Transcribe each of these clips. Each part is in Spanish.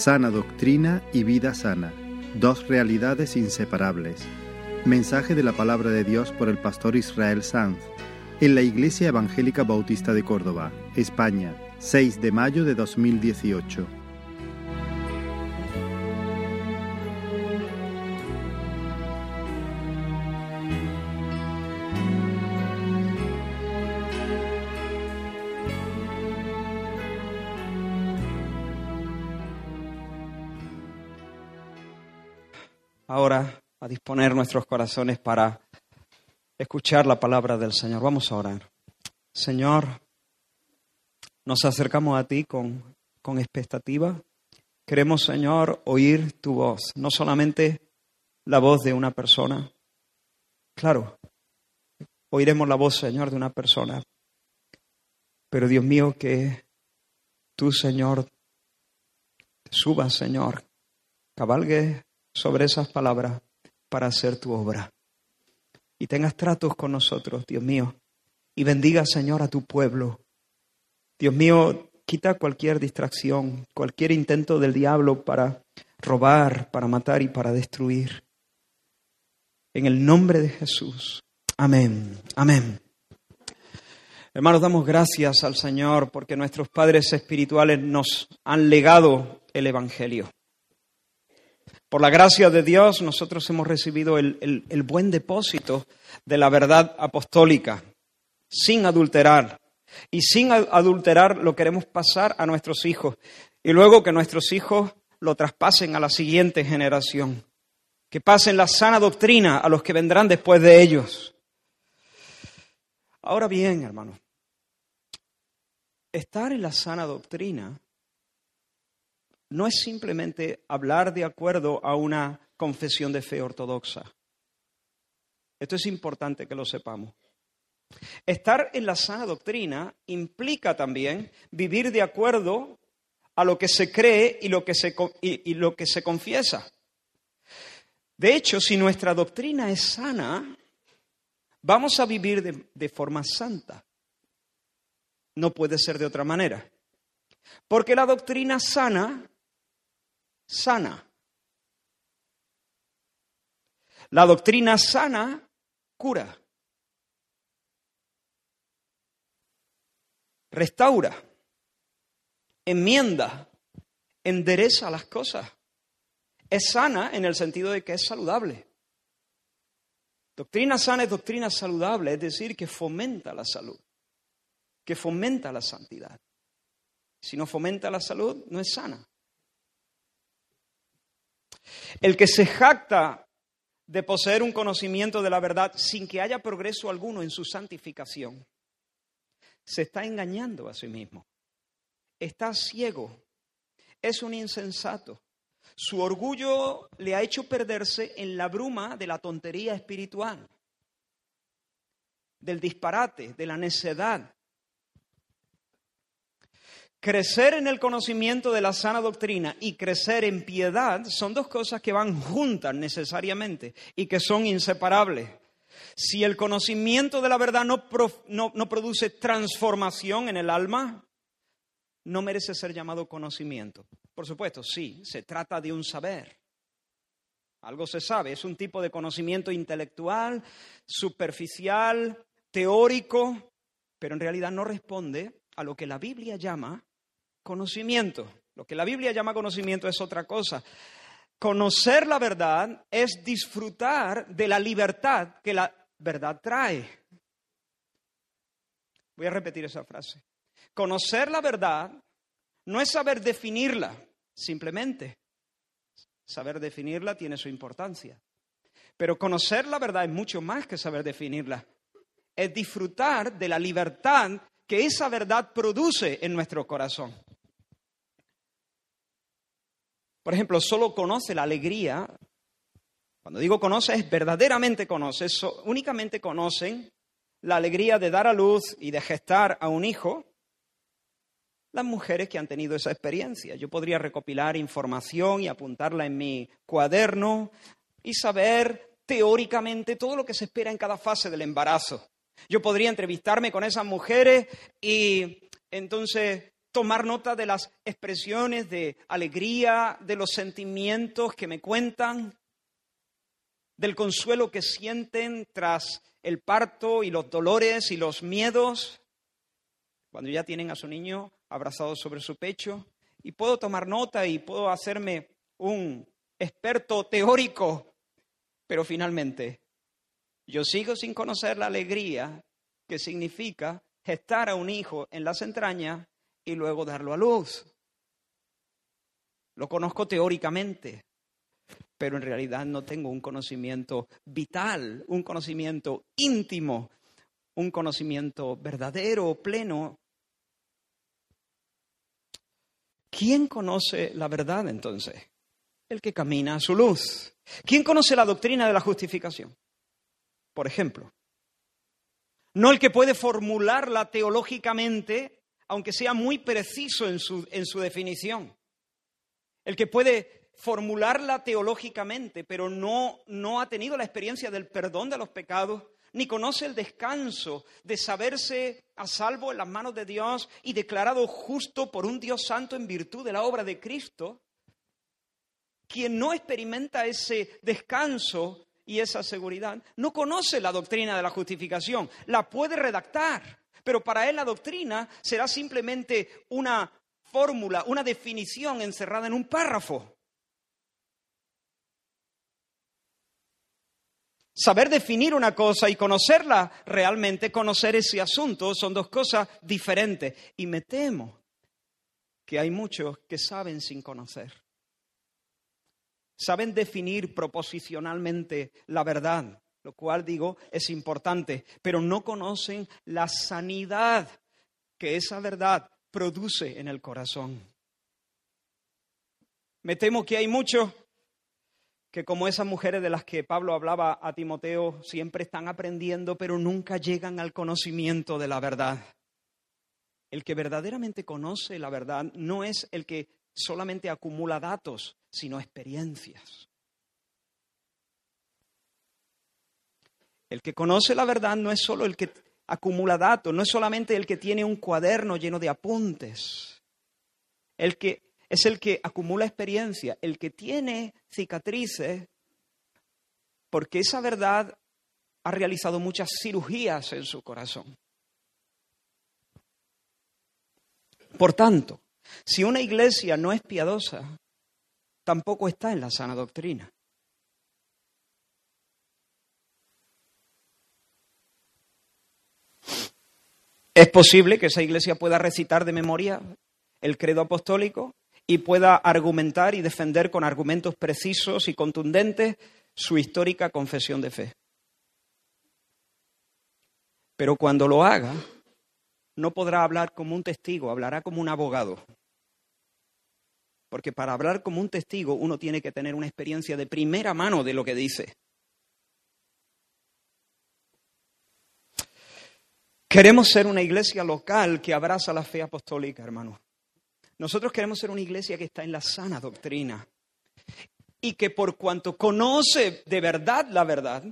Sana doctrina y vida sana, dos realidades inseparables. Mensaje de la palabra de Dios por el pastor Israel Sanz en la Iglesia Evangélica Bautista de Córdoba, España, 6 de mayo de 2018. Disponer nuestros corazones para escuchar la palabra del Señor. Vamos a orar. Señor, nos acercamos a ti con, con expectativa. Queremos, Señor, oír tu voz, no solamente la voz de una persona. Claro, oiremos la voz, Señor, de una persona. Pero Dios mío, que tú, Señor, subas, Señor, cabalgue sobre esas palabras para hacer tu obra. Y tengas tratos con nosotros, Dios mío. Y bendiga, Señor, a tu pueblo. Dios mío, quita cualquier distracción, cualquier intento del diablo para robar, para matar y para destruir. En el nombre de Jesús. Amén. Amén. Hermanos, damos gracias al Señor porque nuestros padres espirituales nos han legado el Evangelio. Por la gracia de Dios, nosotros hemos recibido el, buen depósito de la verdad apostólica, sin adulterar. Y sin adulterar lo queremos pasar a nuestros hijos. Y luego que nuestros hijos lo traspasen a la siguiente generación. Que pasen la sana doctrina a los que vendrán después de ellos. Ahora bien, hermano, estar en la sana doctrina no es simplemente hablar de acuerdo a una confesión de fe ortodoxa. Esto es importante que lo sepamos. Estar en la sana doctrina implica también vivir de acuerdo a lo que se cree y lo que se, y, lo que se confiesa. De hecho, si nuestra doctrina es sana, vamos a vivir de, de forma santa. No puede ser de otra manera. Porque la doctrina sana sana. La doctrina sana cura, restaura, enmienda, endereza las cosas. Es sana en el sentido de que es saludable. Doctrina sana es doctrina saludable, es decir, que fomenta la salud, que fomenta la santidad. Si no fomenta la salud, no es sana. El que se jacta de poseer un conocimiento de la verdad sin que haya progreso alguno en su santificación, se está engañando a sí mismo. Está ciego. Es un insensato. Su orgullo le ha hecho perderse en la bruma de la tontería espiritual, del disparate, de la necedad, Crecer en el conocimiento de la sana doctrina y crecer en piedad son dos cosas que van juntas necesariamente y que son inseparables. Si el conocimiento de la verdad no, no, produce transformación en el alma, no merece ser llamado conocimiento. Por supuesto, sí, se trata de un saber. Algo se sabe, es un tipo de conocimiento intelectual, superficial, teórico, pero en realidad no responde a lo que la Biblia llama conocimiento. Lo que la Biblia llama conocimiento es otra cosa. Conocer la verdad es disfrutar de la libertad que la verdad trae. Voy a repetir esa frase. Conocer la verdad no es saber definirla, simplemente. Saber definirla tiene su importancia. Pero conocer la verdad es mucho más que saber definirla. Es disfrutar de la libertad que esa verdad produce en nuestro corazón. Por ejemplo, solo conoce la alegría. Cuando digo conoce, es verdaderamente conoce. únicamente conocen la alegría de dar a luz y de gestar a un hijo las mujeres que han tenido esa experiencia. Yo podría recopilar información y apuntarla en mi cuaderno y saber teóricamente todo lo que se espera en cada fase del embarazo. Yo podría entrevistarme con esas mujeres y entonces tomar nota de las expresiones de alegría, de los sentimientos que me cuentan, del consuelo que sienten tras el parto y los dolores y los miedos, cuando ya tienen a su niño abrazado sobre su pecho. Y puedo tomar nota y puedo hacerme un experto teórico, pero finalmente yo sigo sin conocer la alegría que significa gestar a un hijo en las entrañas y luego darlo a luz. Lo conozco teóricamente, pero en realidad no tengo un conocimiento vital, un conocimiento íntimo, un conocimiento verdadero, pleno. ¿Quién conoce la verdad entonces? El que camina a su luz. ¿Quién conoce la doctrina de la justificación? Por ejemplo, no el que puede formularla teológicamente aunque sea muy preciso en su, en su definición. El que puede formularla teológicamente, pero no, no ha tenido la experiencia del perdón de los pecados, ni conoce el descanso de saberse a salvo en las manos de Dios y declarado justo por un Dios santo en virtud de la obra de Cristo, quien no experimenta ese descanso y esa seguridad, no conoce la doctrina de la justificación, la puede redactar, pero para él la doctrina será simplemente una fórmula, una definición encerrada en un párrafo. Saber definir una cosa y conocerla realmente, conocer ese asunto, son dos cosas diferentes. Y me temo que hay muchos que saben sin conocer. Saben definir proposicionalmente la verdad, lo cual digo es importante, pero no conocen la sanidad que esa verdad produce en el corazón. Me temo que hay muchos que como esas mujeres de las que Pablo hablaba a Timoteo, siempre están aprendiendo, pero nunca llegan al conocimiento de la verdad. El que verdaderamente conoce la verdad no es el que solamente acumula datos, sino experiencias. El que conoce la verdad no es solo el que acumula datos, no es solamente el que tiene un cuaderno lleno de apuntes. El que es el que acumula experiencia, el que tiene cicatrices, porque esa verdad ha realizado muchas cirugías en su corazón. Por tanto, si una iglesia no es piadosa, tampoco está en la sana doctrina. Es posible que esa iglesia pueda recitar de memoria el credo apostólico y pueda argumentar y defender con argumentos precisos y contundentes su histórica confesión de fe. Pero cuando lo haga, no podrá hablar como un testigo, hablará como un abogado. Porque para hablar como un testigo uno tiene que tener una experiencia de primera mano de lo que dice. Queremos ser una iglesia local que abraza la fe apostólica, hermano. Nosotros queremos ser una iglesia que está en la sana doctrina y que por cuanto conoce de verdad la verdad,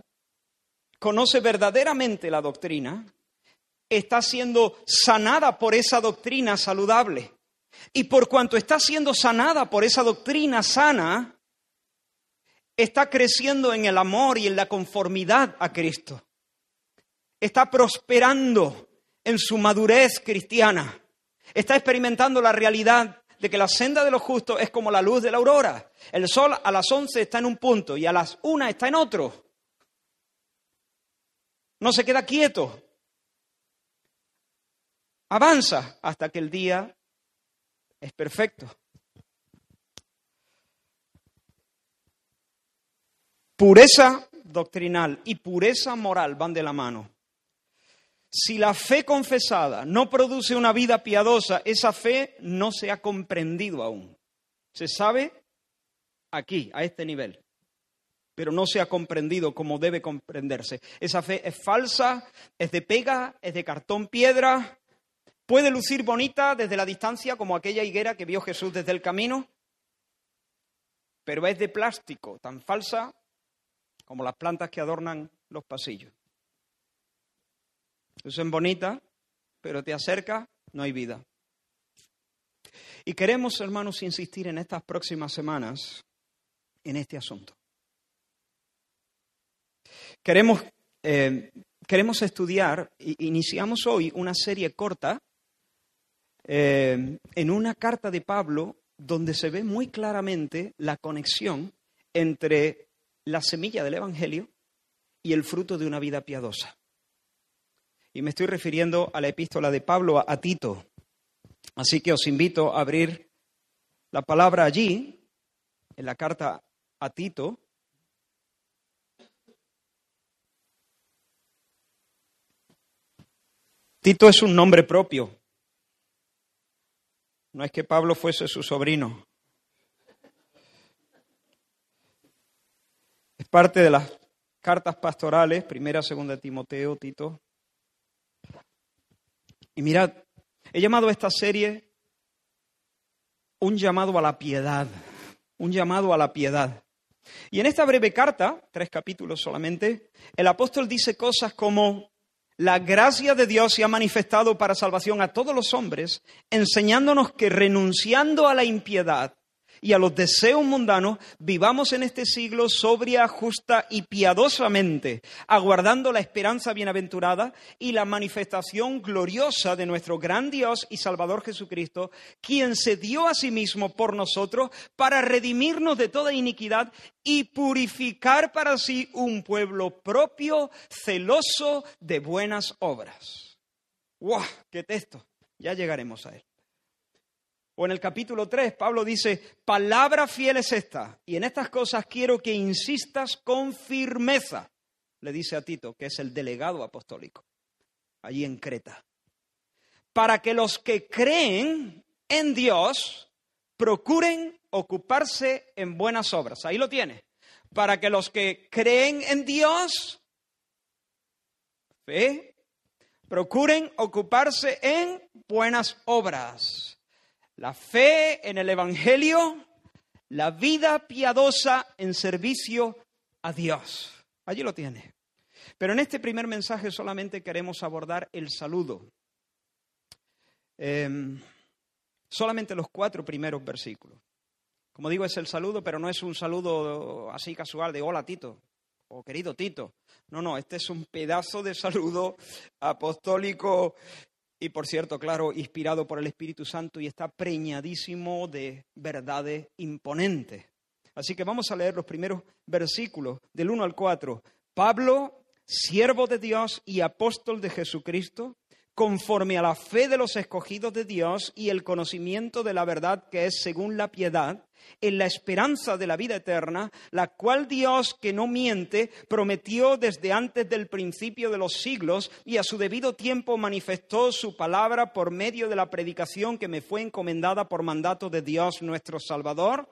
conoce verdaderamente la doctrina, está siendo sanada por esa doctrina saludable. Y por cuanto está siendo sanada por esa doctrina sana, está creciendo en el amor y en la conformidad a Cristo está prosperando en su madurez cristiana, está experimentando la realidad de que la senda de los justos es como la luz de la aurora. El sol a las once está en un punto y a las una está en otro. No se queda quieto. Avanza hasta que el día es perfecto. Pureza doctrinal y pureza moral van de la mano. Si la fe confesada no produce una vida piadosa, esa fe no se ha comprendido aún. Se sabe aquí, a este nivel, pero no se ha comprendido como debe comprenderse. Esa fe es falsa, es de pega, es de cartón piedra, puede lucir bonita desde la distancia como aquella higuera que vio Jesús desde el camino, pero es de plástico, tan falsa como las plantas que adornan los pasillos. Son bonitas, pero te acerca, no hay vida. Y queremos, hermanos, insistir en estas próximas semanas en este asunto. Queremos, eh, queremos estudiar, iniciamos hoy una serie corta eh, en una carta de Pablo donde se ve muy claramente la conexión entre la semilla del Evangelio y el fruto de una vida piadosa. Y me estoy refiriendo a la epístola de Pablo a Tito. Así que os invito a abrir la palabra allí, en la carta a Tito. Tito es un nombre propio. No es que Pablo fuese su sobrino. Es parte de las cartas pastorales, primera, segunda Timoteo, Tito. Y mirad, he llamado a esta serie un llamado a la piedad, un llamado a la piedad. Y en esta breve carta, tres capítulos solamente, el apóstol dice cosas como, la gracia de Dios se ha manifestado para salvación a todos los hombres, enseñándonos que renunciando a la impiedad y a los deseos mundanos, vivamos en este siglo sobria, justa y piadosamente, aguardando la esperanza bienaventurada y la manifestación gloriosa de nuestro gran Dios y Salvador Jesucristo, quien se dio a sí mismo por nosotros para redimirnos de toda iniquidad y purificar para sí un pueblo propio, celoso de buenas obras. ¡Wow! ¡Qué texto! Ya llegaremos a él. O en el capítulo 3, Pablo dice, palabra fiel es esta, y en estas cosas quiero que insistas con firmeza, le dice a Tito, que es el delegado apostólico, allí en Creta, para que los que creen en Dios procuren ocuparse en buenas obras. Ahí lo tiene. Para que los que creen en Dios, fe, procuren ocuparse en buenas obras la fe en el Evangelio, la vida piadosa en servicio a Dios. Allí lo tiene. Pero en este primer mensaje solamente queremos abordar el saludo. Em, solamente los cuatro primeros versículos. Como digo, es el saludo, pero no es un saludo así casual de hola Tito o querido Tito. No, no, este es un pedazo de saludo apostólico y por cierto, claro, inspirado por el Espíritu Santo y está preñadísimo de verdades imponentes. Así que vamos a leer los primeros versículos del 1 al 4. Pablo, siervo de Dios y apóstol de Jesucristo, conforme a la fe de los escogidos de Dios y el conocimiento de la verdad que es según la piedad, en la esperanza de la vida eterna, la cual Dios, que no miente, prometió desde antes del principio de los siglos y a su debido tiempo manifestó su palabra por medio de la predicación que me fue encomendada por mandato de Dios nuestro Salvador.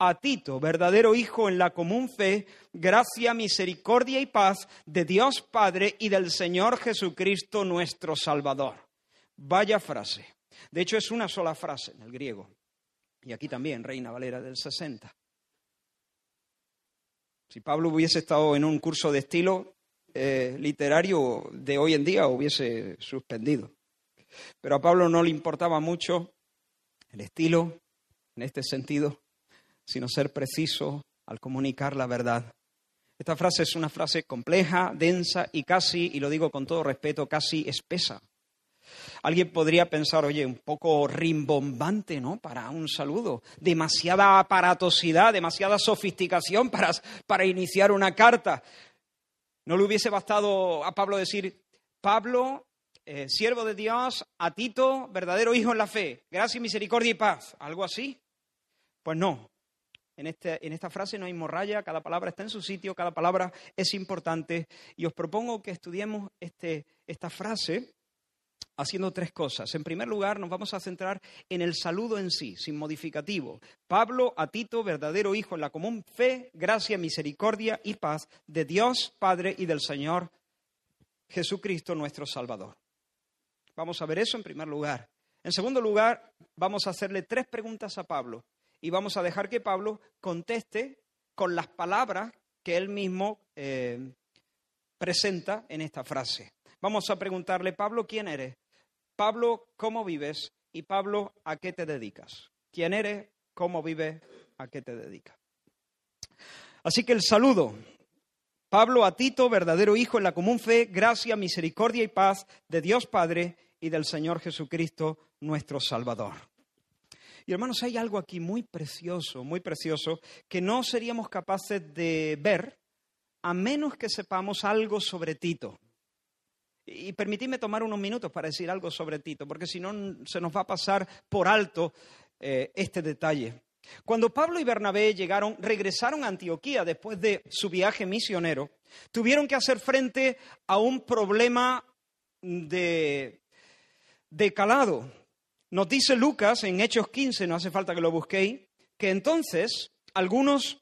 A Tito, verdadero Hijo en la común fe, gracia, misericordia y paz de Dios Padre y del Señor Jesucristo nuestro Salvador. Vaya frase. De hecho, es una sola frase en el griego. Y aquí también, Reina Valera del 60. Si Pablo hubiese estado en un curso de estilo eh, literario de hoy en día, hubiese suspendido. Pero a Pablo no le importaba mucho el estilo en este sentido, sino ser preciso al comunicar la verdad. Esta frase es una frase compleja, densa y casi, y lo digo con todo respeto, casi espesa. Alguien podría pensar, oye, un poco rimbombante, ¿no? Para un saludo. Demasiada aparatosidad, demasiada sofisticación para, para iniciar una carta. ¿No le hubiese bastado a Pablo decir, Pablo, eh, siervo de Dios, a Tito, verdadero hijo en la fe, gracia, misericordia y paz? ¿Algo así? Pues no. En, este, en esta frase no hay morralla, cada palabra está en su sitio, cada palabra es importante. Y os propongo que estudiemos este, esta frase haciendo tres cosas. En primer lugar, nos vamos a centrar en el saludo en sí, sin modificativo. Pablo a Tito, verdadero hijo en la común fe, gracia, misericordia y paz de Dios Padre y del Señor Jesucristo nuestro Salvador. Vamos a ver eso en primer lugar. En segundo lugar, vamos a hacerle tres preguntas a Pablo y vamos a dejar que Pablo conteste con las palabras que él mismo eh, presenta en esta frase. Vamos a preguntarle, Pablo, ¿quién eres? Pablo, ¿cómo vives? y Pablo, ¿a qué te dedicas? ¿Quién eres? ¿Cómo vives? ¿A qué te dedicas? Así que el saludo. Pablo a Tito, verdadero hijo en la común fe, gracia, misericordia y paz de Dios Padre y del Señor Jesucristo, nuestro Salvador. Y hermanos, hay algo aquí muy precioso, muy precioso, que no seríamos capaces de ver a menos que sepamos algo sobre Tito. Y permitidme tomar unos minutos para decir algo sobre Tito, porque si no se nos va a pasar por alto eh, este detalle. Cuando Pablo y Bernabé llegaron, regresaron a Antioquía después de su viaje misionero, tuvieron que hacer frente a un problema de, de calado. Nos dice Lucas en Hechos 15, no hace falta que lo busquéis, que entonces algunos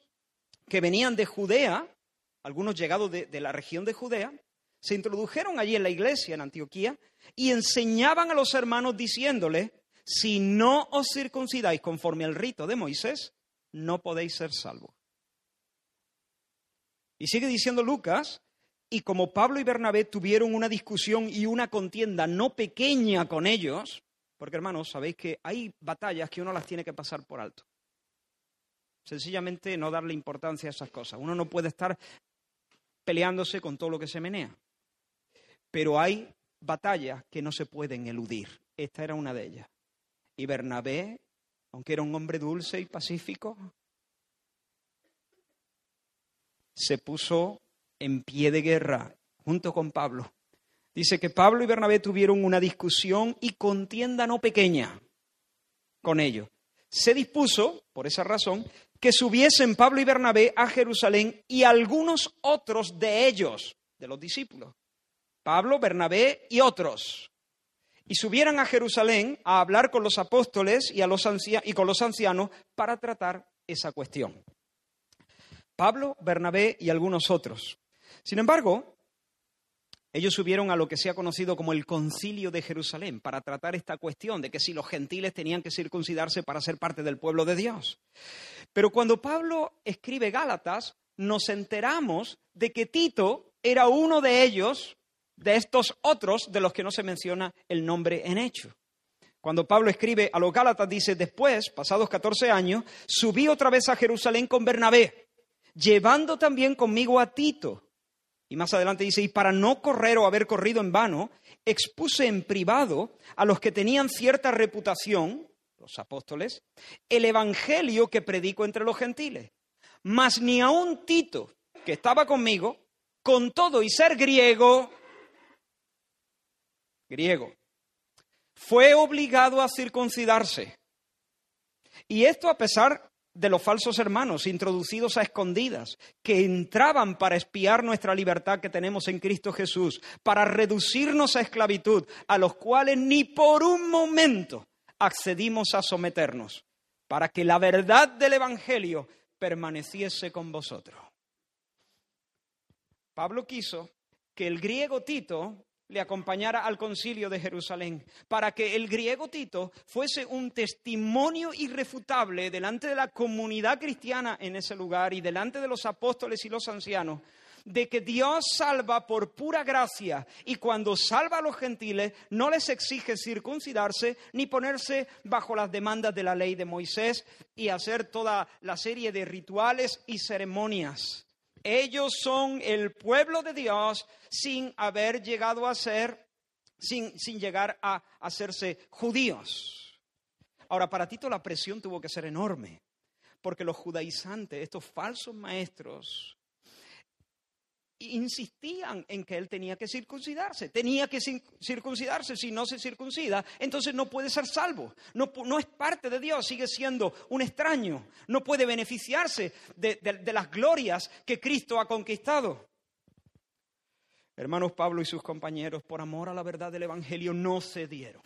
que venían de Judea, algunos llegados de, de la región de Judea, se introdujeron allí en la iglesia en Antioquía y enseñaban a los hermanos diciéndole, si no os circuncidáis conforme al rito de Moisés, no podéis ser salvos. Y sigue diciendo Lucas, y como Pablo y Bernabé tuvieron una discusión y una contienda no pequeña con ellos, porque hermanos, sabéis que hay batallas que uno las tiene que pasar por alto. Sencillamente no darle importancia a esas cosas. Uno no puede estar peleándose con todo lo que se menea. Pero hay batallas que no se pueden eludir. Esta era una de ellas. Y Bernabé, aunque era un hombre dulce y pacífico, se puso en pie de guerra junto con Pablo. Dice que Pablo y Bernabé tuvieron una discusión y contienda no pequeña con ellos. Se dispuso, por esa razón, que subiesen Pablo y Bernabé a Jerusalén y algunos otros de ellos, de los discípulos, Pablo, Bernabé y otros, y subieran a Jerusalén a hablar con los apóstoles y, a los y con los ancianos para tratar esa cuestión. Pablo, Bernabé y algunos otros. Sin embargo, ellos subieron a lo que se ha conocido como el concilio de Jerusalén para tratar esta cuestión de que si los gentiles tenían que circuncidarse para ser parte del pueblo de Dios. Pero cuando Pablo escribe Gálatas, nos enteramos de que Tito era uno de ellos de estos otros de los que no se menciona el nombre en hecho. Cuando Pablo escribe a los Gálatas, dice, después, pasados 14 años, subí otra vez a Jerusalén con Bernabé, llevando también conmigo a Tito. Y más adelante dice, y para no correr o haber corrido en vano, expuse en privado a los que tenían cierta reputación, los apóstoles, el evangelio que predico entre los gentiles. Mas ni un Tito, que estaba conmigo, con todo y ser griego, griego, fue obligado a circuncidarse. Y esto a pesar de los falsos hermanos introducidos a escondidas, que entraban para espiar nuestra libertad que tenemos en Cristo Jesús, para reducirnos a esclavitud, a los cuales ni por un momento accedimos a someternos, para que la verdad del Evangelio permaneciese con vosotros. Pablo quiso que el griego Tito le acompañara al concilio de Jerusalén, para que el griego Tito fuese un testimonio irrefutable delante de la comunidad cristiana en ese lugar y delante de los apóstoles y los ancianos, de que Dios salva por pura gracia y cuando salva a los gentiles no les exige circuncidarse ni ponerse bajo las demandas de la ley de Moisés y hacer toda la serie de rituales y ceremonias. Ellos son el pueblo de Dios sin haber llegado a ser, sin, sin llegar a hacerse judíos. Ahora, para Tito la presión tuvo que ser enorme, porque los judaizantes, estos falsos maestros, insistían en que él tenía que circuncidarse, tenía que circuncidarse, si no se circuncida, entonces no puede ser salvo, no, no es parte de Dios, sigue siendo un extraño, no puede beneficiarse de, de las glorias que Cristo ha conquistado. Hermanos Pablo y sus compañeros, por amor a la verdad del Evangelio, no cedieron.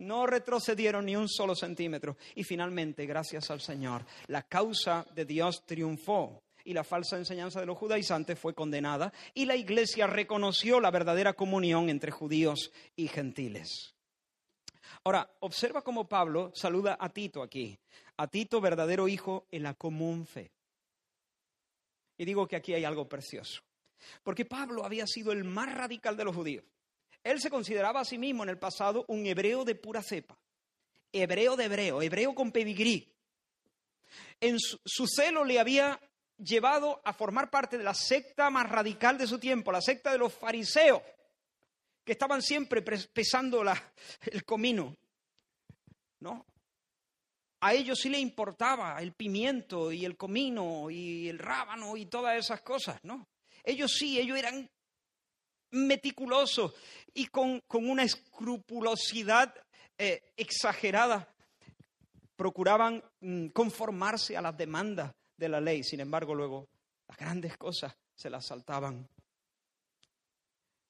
No retrocedieron ni un solo centímetro. Y finalmente, gracias al Señor, la causa de Dios triunfó y la falsa enseñanza de los judaizantes fue condenada y la iglesia reconoció la verdadera comunión entre judíos y gentiles. Ahora, observa cómo Pablo saluda a Tito aquí, a Tito verdadero hijo en la común fe. Y digo que aquí hay algo precioso, porque Pablo había sido el más radical de los judíos él se consideraba a sí mismo en el pasado un hebreo de pura cepa, hebreo de hebreo, hebreo con pedigrí. En su, su celo le había llevado a formar parte de la secta más radical de su tiempo, la secta de los fariseos, que estaban siempre pesando la, el comino. ¿No? A ellos sí le importaba el pimiento y el comino y el rábano y todas esas cosas, ¿no? Ellos sí, ellos eran meticulosos y con, una escrupulosidad eh, exagerada procuraban mm, conformarse a las demandas de la ley. Sin embargo, luego las grandes cosas se las saltaban.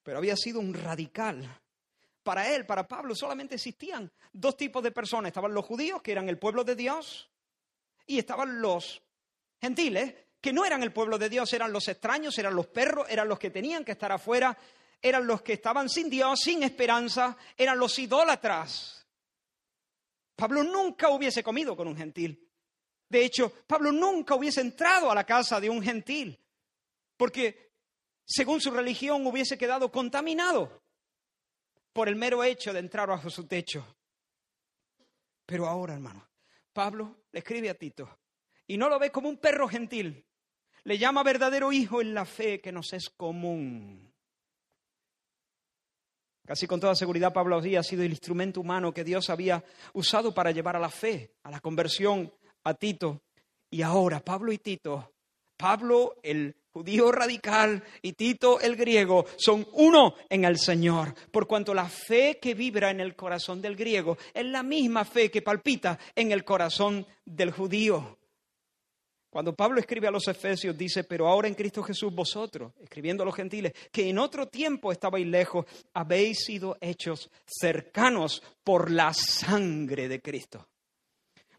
Pero había sido un radical. Para él, para Pablo, solamente existían dos tipos de personas. Estaban los judíos, que eran el pueblo de Dios, y estaban los gentiles, que no eran el pueblo de Dios, eran los extraños, eran los perros, eran los que tenían que estar afuera, eran los que estaban sin Dios, sin esperanza, eran los idólatras. Pablo nunca hubiese comido con un gentil. De hecho, Pablo nunca hubiese entrado a la casa de un gentil, porque según su religión hubiese quedado contaminado por el mero hecho de entrar bajo su techo. Pero ahora, hermano, Pablo le escribe a Tito y no lo ve como un perro gentil, le llama verdadero hijo en la fe que nos es común. Casi con toda seguridad Pablo había sido el instrumento humano que Dios había usado para llevar a la fe, a la conversión a Tito. Y ahora Pablo y Tito, Pablo el judío radical y Tito el griego, son uno en el Señor, por cuanto la fe que vibra en el corazón del griego es la misma fe que palpita en el corazón del judío. Cuando Pablo escribe a los Efesios, dice, pero ahora en Cristo Jesús vosotros, escribiendo a los gentiles, que en otro tiempo estabais lejos, habéis sido hechos cercanos por la sangre de Cristo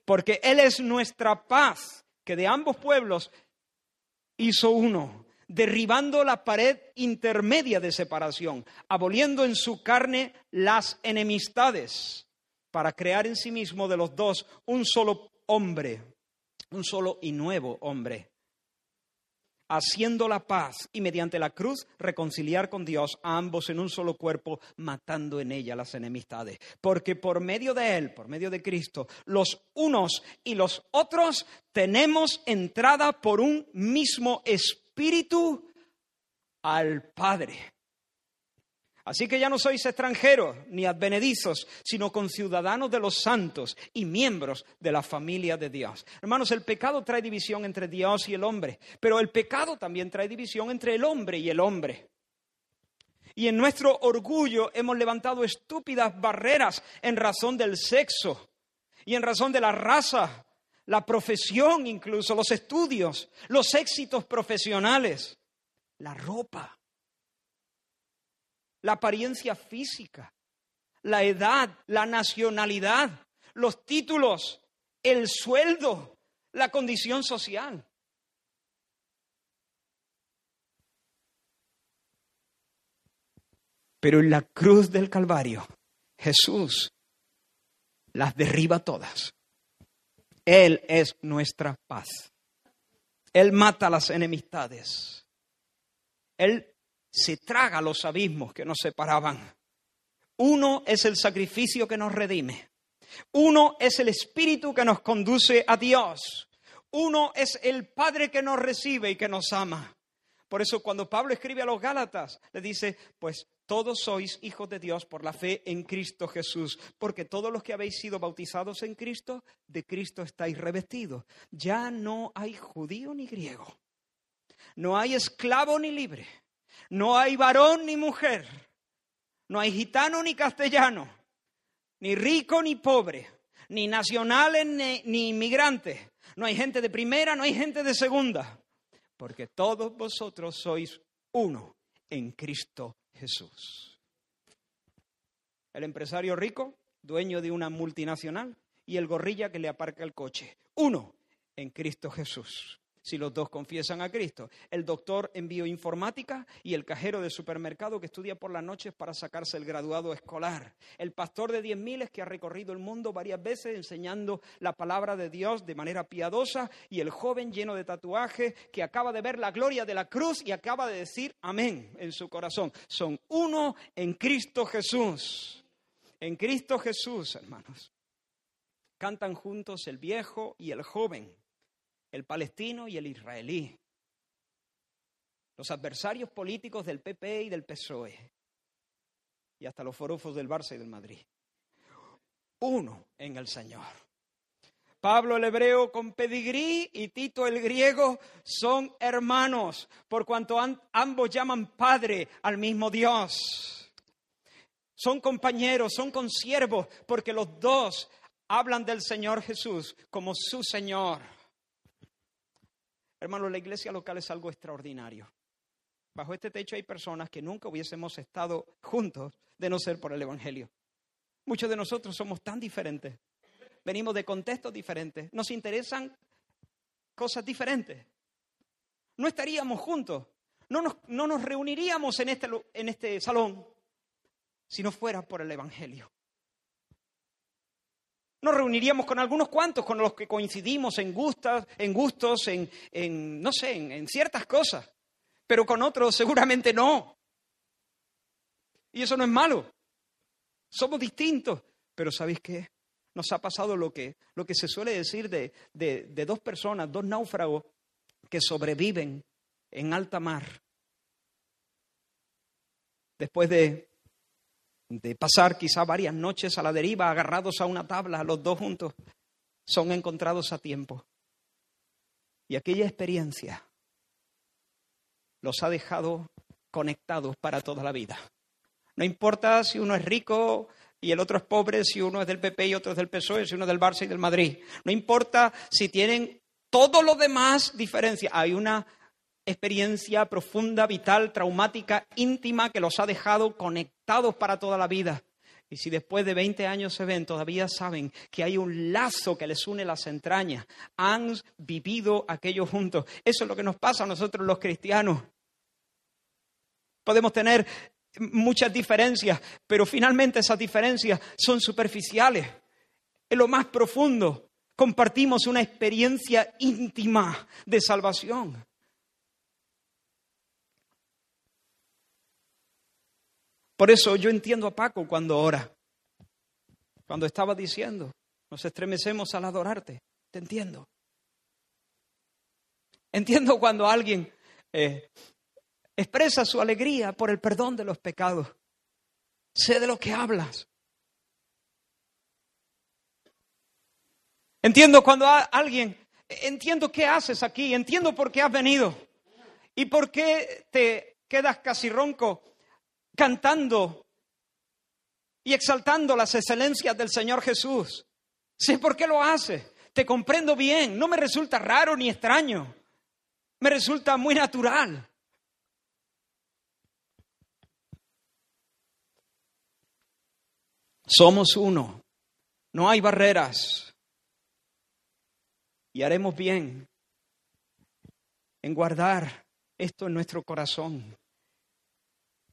porque Él es nuestra paz, que de ambos pueblos hizo uno, derribando la pared intermedia de separación, aboliendo en su carne las enemistades, para crear en sí mismo de los dos un solo hombre, un solo y nuevo hombre haciendo la paz y mediante la cruz reconciliar con Dios a ambos en un solo cuerpo, matando en ella las enemistades. Porque por medio de Él, por medio de Cristo, los unos y los otros tenemos entrada por un mismo espíritu al Padre. Así que ya no sois extranjeros ni advenedizos, sino conciudadanos de los santos y miembros de la familia de Dios. Hermanos, el pecado trae división entre Dios y el hombre, pero el pecado también trae división entre el hombre y el hombre. Y en nuestro orgullo hemos levantado estúpidas barreras en razón del sexo y en razón de la raza, la profesión incluso, los estudios, los éxitos profesionales, la ropa la apariencia física, la edad, la nacionalidad, los títulos, el sueldo, la condición social. Pero en la cruz del Calvario, Jesús las derriba todas. Él es nuestra paz. Él mata las enemistades. Él se traga los abismos que nos separaban. Uno es el sacrificio que nos redime. Uno es el Espíritu que nos conduce a Dios. Uno es el Padre que nos recibe y que nos ama. Por eso cuando Pablo escribe a los Gálatas, le dice, pues todos sois hijos de Dios por la fe en Cristo Jesús, porque todos los que habéis sido bautizados en Cristo, de Cristo estáis revestidos. Ya no hay judío ni griego, no hay esclavo ni libre, no hay varón ni mujer, no hay gitano ni castellano, ni rico ni pobre, ni nacionales ni, inmigrantes. No hay gente de primera, no hay gente de segunda, porque todos vosotros sois uno en Cristo Jesús. El empresario rico, dueño de una multinacional, y el gorrilla que le aparca el coche. Uno en Cristo Jesús. Si los dos confiesan a Cristo. El doctor en bioinformática y el cajero de supermercado que estudia por las noches para sacarse el graduado escolar. El pastor de diez miles que ha recorrido el mundo varias veces enseñando la palabra de Dios de manera piadosa y el joven lleno de tatuajes que acaba de ver la gloria de la cruz y acaba de decir amén en su corazón. Son uno en Cristo Jesús. En Cristo Jesús, hermanos. Cantan juntos el viejo y el joven el palestino y el israelí, los adversarios políticos del PP y del PSOE, y hasta los forofos del Barça y del Madrid. Uno en el Señor. Pablo el hebreo con pedigrí y Tito el griego son hermanos, por cuanto ambos llaman Padre al mismo Dios. Son compañeros, son consiervos, porque los dos hablan del Señor Jesús como su Señor. Hermanos, la iglesia local es algo extraordinario. Bajo este techo hay personas que nunca hubiésemos estado juntos de no ser por el Evangelio. Muchos de nosotros somos tan diferentes. Venimos de contextos diferentes. Nos interesan cosas diferentes. No estaríamos juntos. No nos, no nos reuniríamos en este, en este salón si no fuera por el Evangelio. Nos reuniríamos con algunos cuantos, con los que coincidimos en, gustos, en gustos, en, no sé, en, en ciertas cosas, pero con otros seguramente no. Y eso no es malo. Somos distintos, pero ¿sabéis qué? Nos ha pasado lo que, lo que se suele decir de, de dos personas, dos náufragos que sobreviven en alta mar. Después de de pasar quizá varias noches a la deriva agarrados a una tabla, los dos juntos, son encontrados a tiempo. Y aquella experiencia los ha dejado conectados para toda la vida. No importa si uno es rico y el otro es pobre, si uno es del PP y otro es del PSOE, si uno es del Barça y del Madrid. No importa si tienen todo lo demás diferencia. Hay una experiencia profunda, vital, traumática, íntima, que los ha dejado conectados para toda la vida. Y si después de 20 años se ven, todavía saben que hay un lazo que les une las entrañas. Han vivido aquello juntos. Eso es lo que nos pasa a nosotros los cristianos. Podemos tener muchas diferencias, pero finalmente esas diferencias son superficiales. En lo más profundo compartimos una experiencia íntima de salvación. Por eso yo entiendo a Paco cuando ora, cuando estaba diciendo, nos estremecemos al adorarte, te entiendo. Entiendo cuando alguien eh, expresa su alegría por el perdón de los pecados. Sé de lo que hablas. Entiendo cuando alguien, entiendo qué haces aquí, entiendo por qué has venido y por qué te quedas casi ronco cantando y exaltando las excelencias del Señor Jesús. Sé por qué lo hace. Te comprendo bien. No me resulta raro ni extraño. Me resulta muy natural. Somos uno. No hay barreras. Y haremos bien en guardar esto en nuestro corazón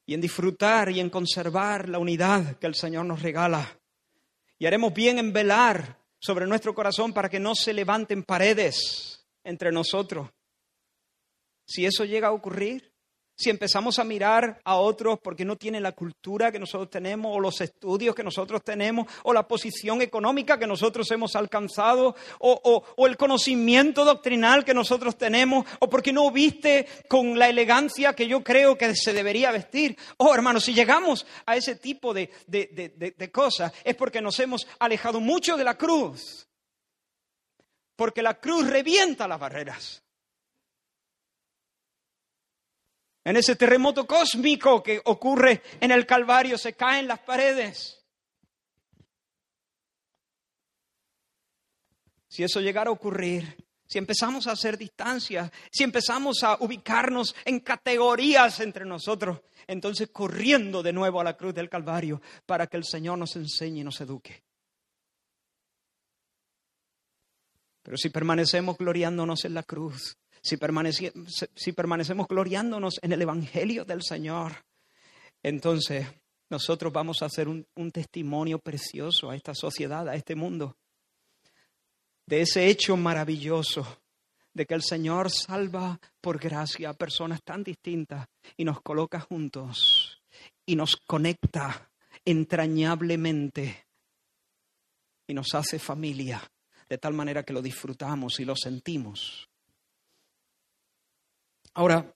y en disfrutar y en conservar la unidad que el Señor nos regala. Y haremos bien en velar sobre nuestro corazón para que no se levanten paredes entre nosotros. Si eso llega a ocurrir, si empezamos a mirar a otros porque no tienen la cultura que nosotros tenemos, o los estudios que nosotros tenemos, o la posición económica que nosotros hemos alcanzado, o, o, el conocimiento doctrinal que nosotros tenemos, o porque no viste con la elegancia que yo creo que se debería vestir. Oh, hermanos, si llegamos a ese tipo de, de cosas, es porque nos hemos alejado mucho de la cruz. Porque la cruz revienta las barreras. En ese terremoto cósmico que ocurre en el Calvario se caen las paredes. Si eso llegara a ocurrir, si empezamos a hacer distancias, si empezamos a ubicarnos en categorías entre nosotros, entonces corriendo de nuevo a la cruz del Calvario para que el Señor nos enseñe y nos eduque. Pero si permanecemos gloriándonos en la cruz, si, si permanecemos gloriándonos en el Evangelio del Señor, entonces nosotros vamos a hacer un, un testimonio precioso a esta sociedad, a este mundo, de ese hecho maravilloso de que el Señor salva por gracia a personas tan distintas y nos coloca juntos y nos conecta entrañablemente y nos hace familia, de tal manera que lo disfrutamos y lo sentimos. Ahora,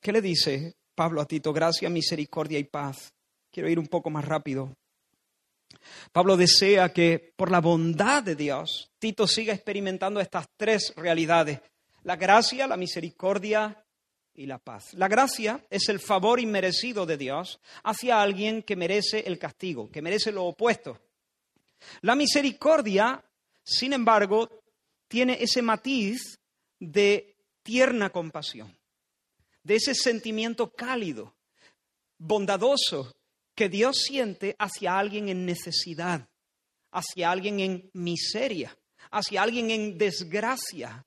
¿qué le dice Pablo a Tito? Gracia, misericordia y paz. Quiero ir un poco más rápido. Pablo desea que por la bondad de Dios, Tito siga experimentando estas tres realidades, la gracia, la misericordia y la paz. La gracia es el favor inmerecido de Dios hacia alguien que merece el castigo, que merece lo opuesto. La misericordia, sin embargo, tiene ese matiz de tierna compasión, de ese sentimiento cálido, bondadoso, que Dios siente hacia alguien en necesidad, hacia alguien en miseria, hacia alguien en desgracia.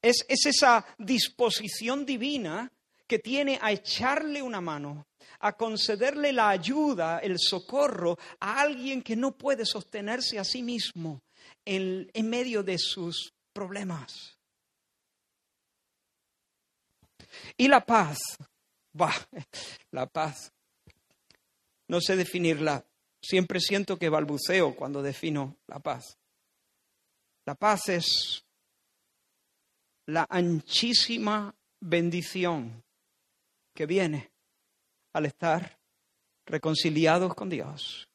Es, es esa disposición divina que tiene a echarle una mano, a concederle la ayuda, el socorro a alguien que no puede sostenerse a sí mismo en, en medio de sus problemas. Y la paz, va, la paz no sé definirla. Siempre siento que balbuceo cuando defino la paz. La paz es la anchísima bendición que viene al estar reconciliados con Dios,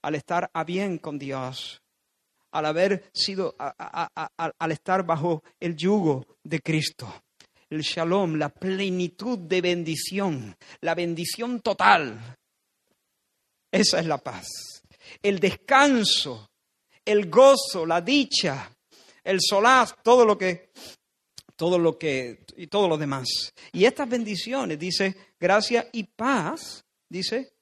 al estar a bien con Dios, al haber sido, al estar bajo el yugo de Cristo. El shalom, la plenitud de bendición, la bendición total esa es la paz. El descanso, el gozo, la dicha, el solaz, todo lo que, todo lo que, y todo lo demás. Y estas bendiciones, dice, gracia y paz, dice,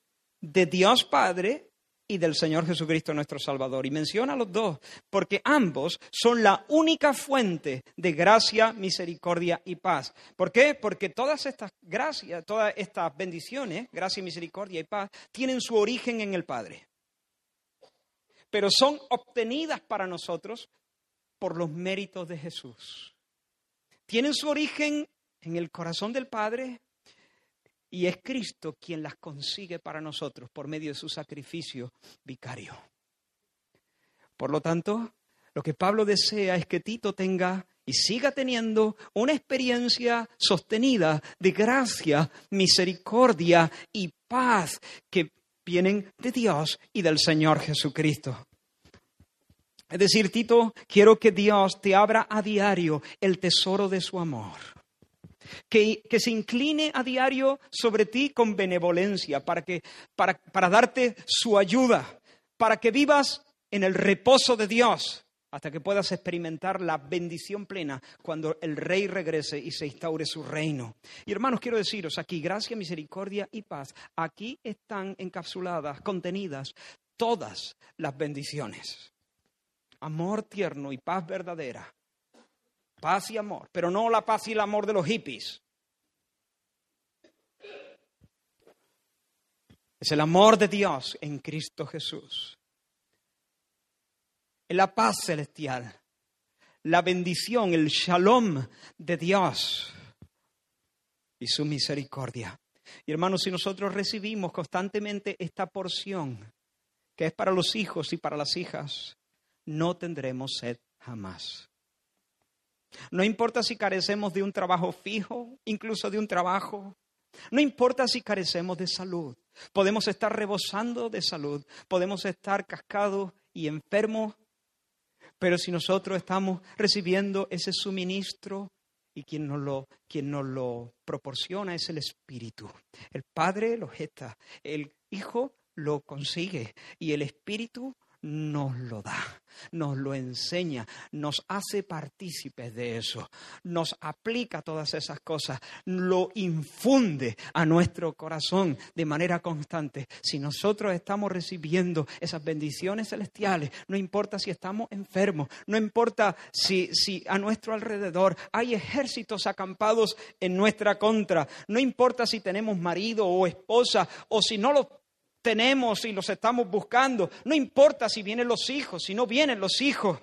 de Dios Padre y del Señor Jesucristo nuestro Salvador. Y menciona los dos, porque ambos son la única fuente de gracia, misericordia y paz. ¿Por qué? Porque todas estas gracias, todas estas bendiciones, gracia, misericordia y paz, tienen su origen en el Padre. Pero son obtenidas para nosotros por los méritos de Jesús. Tienen su origen en el corazón del Padre, y es Cristo quien las consigue para nosotros por medio de su sacrificio vicario. Por lo tanto, lo que Pablo desea es que Tito tenga y siga teniendo una experiencia sostenida de gracia, misericordia y paz que vienen de Dios y del Señor Jesucristo. Es decir, Tito, quiero que Dios te abra a diario el tesoro de su amor que, se incline a diario sobre ti con benevolencia, para, que, para, para darte su ayuda, para que vivas en el reposo de Dios, hasta que puedas experimentar la bendición plena cuando el rey regrese y se instaure su reino. Y hermanos, quiero deciros aquí, gracia, misericordia y paz, aquí están encapsuladas, contenidas todas las bendiciones. Amor tierno y paz verdadera Paz y amor, pero no la paz y el amor de los hippies. Es el amor de Dios en Cristo Jesús. Es la paz celestial, la bendición, el shalom de Dios y su misericordia. Y hermanos, si nosotros recibimos constantemente esta porción, que es para los hijos y para las hijas, no tendremos sed jamás. No importa si carecemos de un trabajo fijo, incluso de un trabajo. No importa si carecemos de salud. Podemos estar rebosando de salud, podemos estar cascados y enfermos, pero si nosotros estamos recibiendo ese suministro y quien nos lo, quien nos lo proporciona es el Espíritu. El Padre lo gesta, el Hijo lo consigue y el Espíritu nos lo da, nos lo enseña, nos hace partícipes de eso, nos aplica todas esas cosas, lo infunde a nuestro corazón de manera constante. Si nosotros estamos recibiendo esas bendiciones celestiales, no importa si estamos enfermos, no importa si, si a nuestro alrededor hay ejércitos acampados en nuestra contra, no importa si tenemos marido o esposa o si no lo tenemos y los estamos buscando. No importa si vienen los hijos, si no vienen los hijos.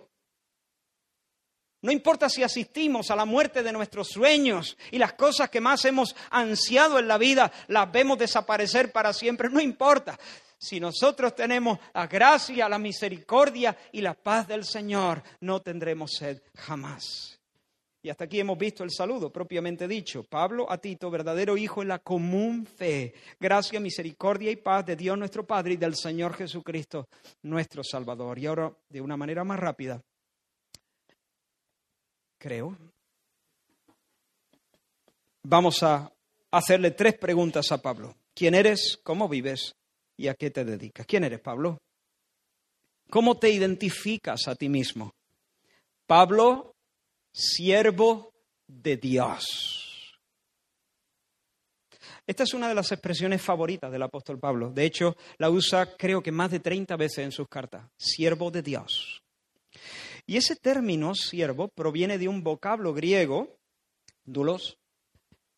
No importa si asistimos a la muerte de nuestros sueños y las cosas que más hemos ansiado en la vida las vemos desaparecer para siempre. No importa. Si nosotros tenemos la gracia, la misericordia y la paz del Señor, no tendremos sed jamás. Y hasta aquí hemos visto el saludo propiamente dicho. Pablo a Tito, verdadero hijo en la común fe. Gracia, misericordia y paz de Dios nuestro Padre y del Señor Jesucristo, nuestro Salvador. Y ahora, de una manera más rápida, creo, vamos a hacerle tres preguntas a Pablo. ¿Quién eres? ¿Cómo vives? ¿Y a qué te dedicas? ¿Quién eres, Pablo? ¿Cómo te identificas a ti mismo? Pablo siervo de Dios. Esta es una de las expresiones favoritas del apóstol Pablo. De hecho, la usa creo que más de 30 veces en sus cartas. Siervo de Dios. Y ese término siervo proviene de un vocablo griego, dulos,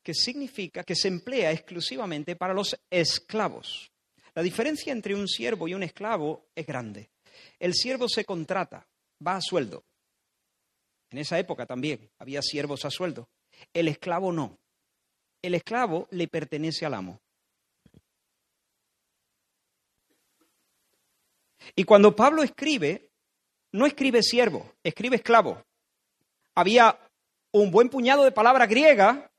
que significa que se emplea exclusivamente para los esclavos. La diferencia entre un siervo y un esclavo es grande. El siervo se contrata, va a sueldo. En esa época también había siervos a sueldo. El esclavo no. El esclavo le pertenece al amo. Y cuando Pablo escribe, no escribe siervo, escribe esclavo. Había un buen puñado de palabras griegas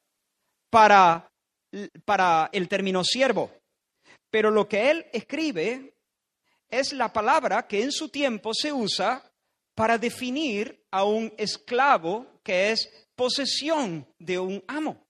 para, para el término siervo. Pero lo que él escribe es la palabra que en su tiempo se usa para definir a un esclavo que es posesión de un amo.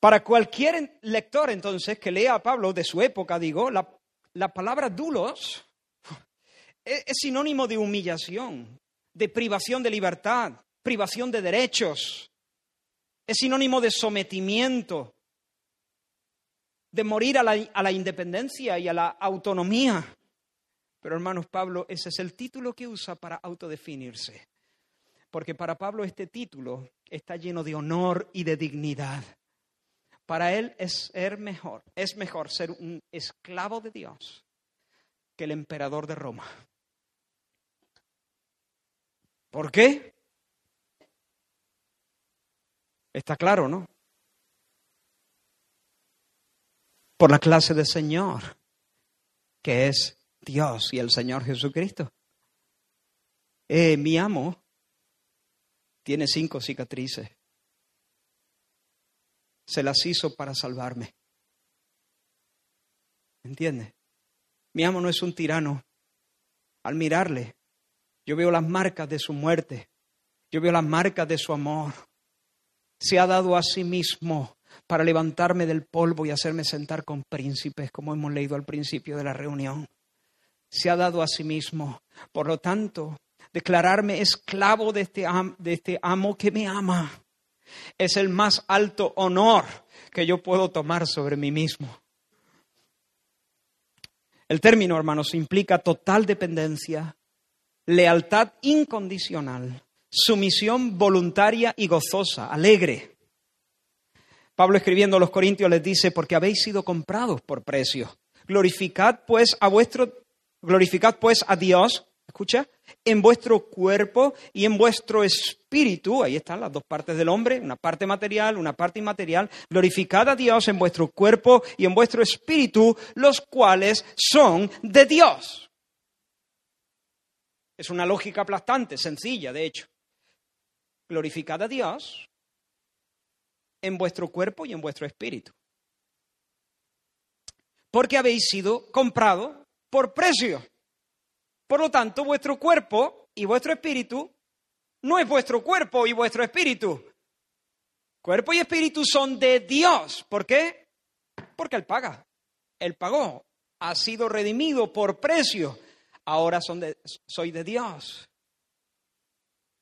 Para cualquier lector entonces que lea a Pablo de su época, digo, la, palabra dulos es, sinónimo de humillación, de privación de libertad, privación de derechos, es sinónimo de sometimiento, de morir a la, independencia y a la autonomía. Pero hermanos, Pablo, ese es el título que usa para autodefinirse. Porque para Pablo este título está lleno de honor y de dignidad. Para él es ser mejor, es mejor ser un esclavo de Dios que el emperador de Roma. ¿Por qué? Está claro, ¿no? por la clase de Señor, que es Dios y el Señor Jesucristo. Eh, mi amo tiene cinco cicatrices. Se las hizo para salvarme. ¿Entiende? Mi amo no es un tirano. Al mirarle, yo veo las marcas de su muerte. Yo veo las marcas de su amor. Se ha dado a sí mismo para levantarme del polvo y hacerme sentar con príncipes, como hemos leído al principio de la reunión. Se ha dado a sí mismo. Por lo tanto, declararme esclavo de este, de este amo que me ama es el más alto honor que yo puedo tomar sobre mí mismo. El término, hermanos, implica total dependencia, lealtad incondicional, sumisión voluntaria y gozosa, alegre. Pablo escribiendo a los Corintios les dice, porque habéis sido comprados por precio. Glorificad pues a vuestro, glorificad pues a Dios, escucha, en vuestro cuerpo y en vuestro espíritu, ahí están las dos partes del hombre, una parte material, una parte inmaterial, glorificad a Dios en vuestro cuerpo y en vuestro espíritu, los cuales son de Dios. Es una lógica aplastante, sencilla, de hecho. Glorificad a Dios en vuestro cuerpo y en vuestro espíritu. Porque habéis sido comprados por precio. Por lo tanto, vuestro cuerpo y vuestro espíritu no es vuestro cuerpo y vuestro espíritu. Cuerpo y espíritu son de Dios. ¿Por qué? Porque Él paga. Él pagó, ha sido redimido por precio. Ahora son de, soy de Dios.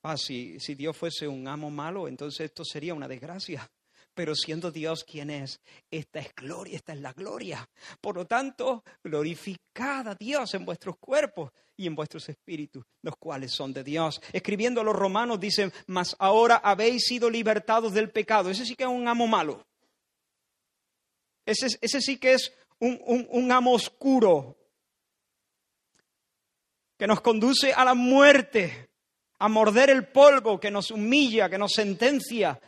Ah, si, si Dios fuese un amo malo, entonces esto sería una desgracia pero siendo Dios quien es, esta es gloria, esta es la gloria. Por lo tanto, glorificad a Dios en vuestros cuerpos y en vuestros espíritus, los cuales son de Dios. Escribiendo a los romanos dicen, mas ahora habéis sido libertados del pecado. Ese sí que es un amo malo. Ese, ese sí que es un, un amo oscuro que nos conduce a la muerte, a morder el polvo, que nos humilla, que nos sentencia,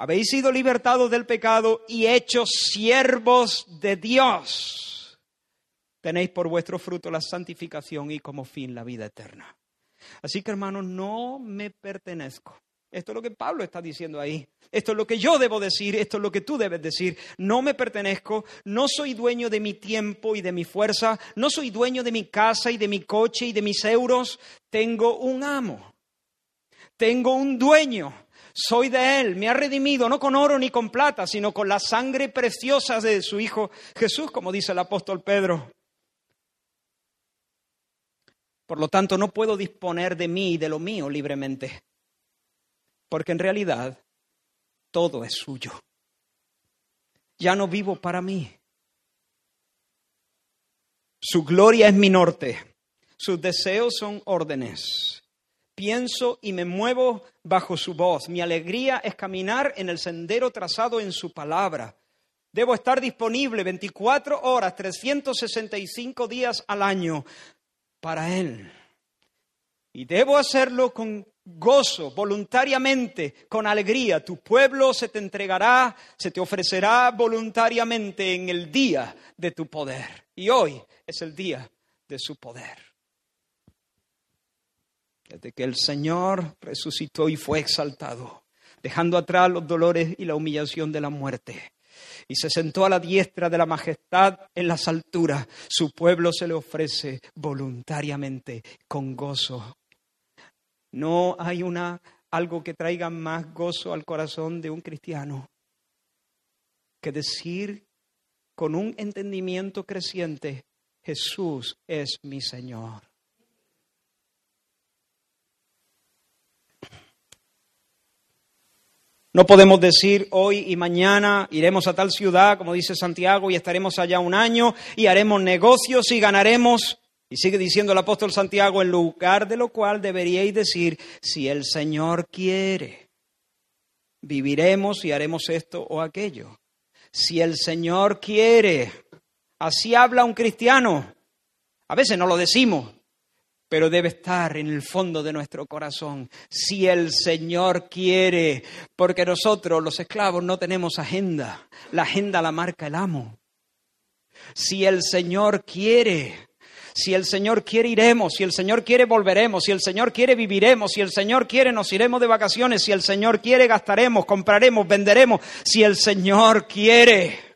habéis sido libertados del pecado y hechos siervos de Dios. Tenéis por vuestro fruto la santificación y como fin la vida eterna. Así que hermanos, no me pertenezco. Esto es lo que Pablo está diciendo ahí. Esto es lo que yo debo decir, esto es lo que tú debes decir. No me pertenezco, no soy dueño de mi tiempo y de mi fuerza, no soy dueño de mi casa y de mi coche y de mis euros. Tengo un amo, tengo un dueño soy de Él, me ha redimido no con oro ni con plata, sino con la sangre preciosa de su Hijo Jesús, como dice el apóstol Pedro. Por lo tanto, no puedo disponer de mí y de lo mío libremente, porque en realidad todo es suyo. Ya no vivo para mí. Su gloria es mi norte, sus deseos son órdenes pienso y me muevo bajo su voz. Mi alegría es caminar en el sendero trazado en su palabra. Debo estar disponible 24 horas, 365 días al año para Él. Y debo hacerlo con gozo, voluntariamente, con alegría. Tu pueblo se te entregará, se te ofrecerá voluntariamente en el día de tu poder. Y hoy es el día de su poder desde que el Señor resucitó y fue exaltado, dejando atrás los dolores y la humillación de la muerte. Y se sentó a la diestra de la majestad en las alturas. Su pueblo se le ofrece voluntariamente, con gozo. No hay una, algo que traiga más gozo al corazón de un cristiano que decir con un entendimiento creciente, Jesús es mi Señor. No podemos decir hoy y mañana iremos a tal ciudad, como dice Santiago, y estaremos allá un año y haremos negocios y ganaremos. Y sigue diciendo el apóstol Santiago, en lugar de lo cual deberíais decir, si el Señor quiere, viviremos y haremos esto o aquello. Si el Señor quiere, así habla un cristiano. A veces no lo decimos, pero debe estar en el fondo de nuestro corazón, si el Señor quiere, porque nosotros los esclavos no tenemos agenda, la agenda la marca el amo. Si el Señor quiere, si el Señor quiere iremos, si el Señor quiere volveremos, si el Señor quiere viviremos, si el Señor quiere nos iremos de vacaciones, si el Señor quiere gastaremos, compraremos, venderemos, si el Señor quiere.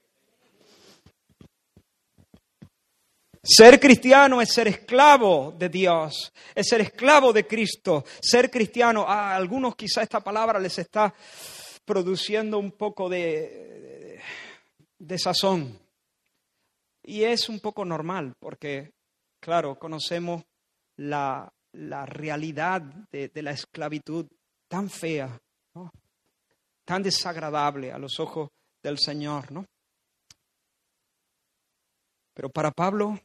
Ser cristiano es ser esclavo de Dios, es ser esclavo de Cristo. Ser cristiano, a algunos quizá esta palabra les está produciendo un poco de, sazón. Y es un poco normal, porque, claro, conocemos la, la realidad de, de, la esclavitud tan fea, tan desagradable a los ojos del Señor, ¿no? Pero para Pablo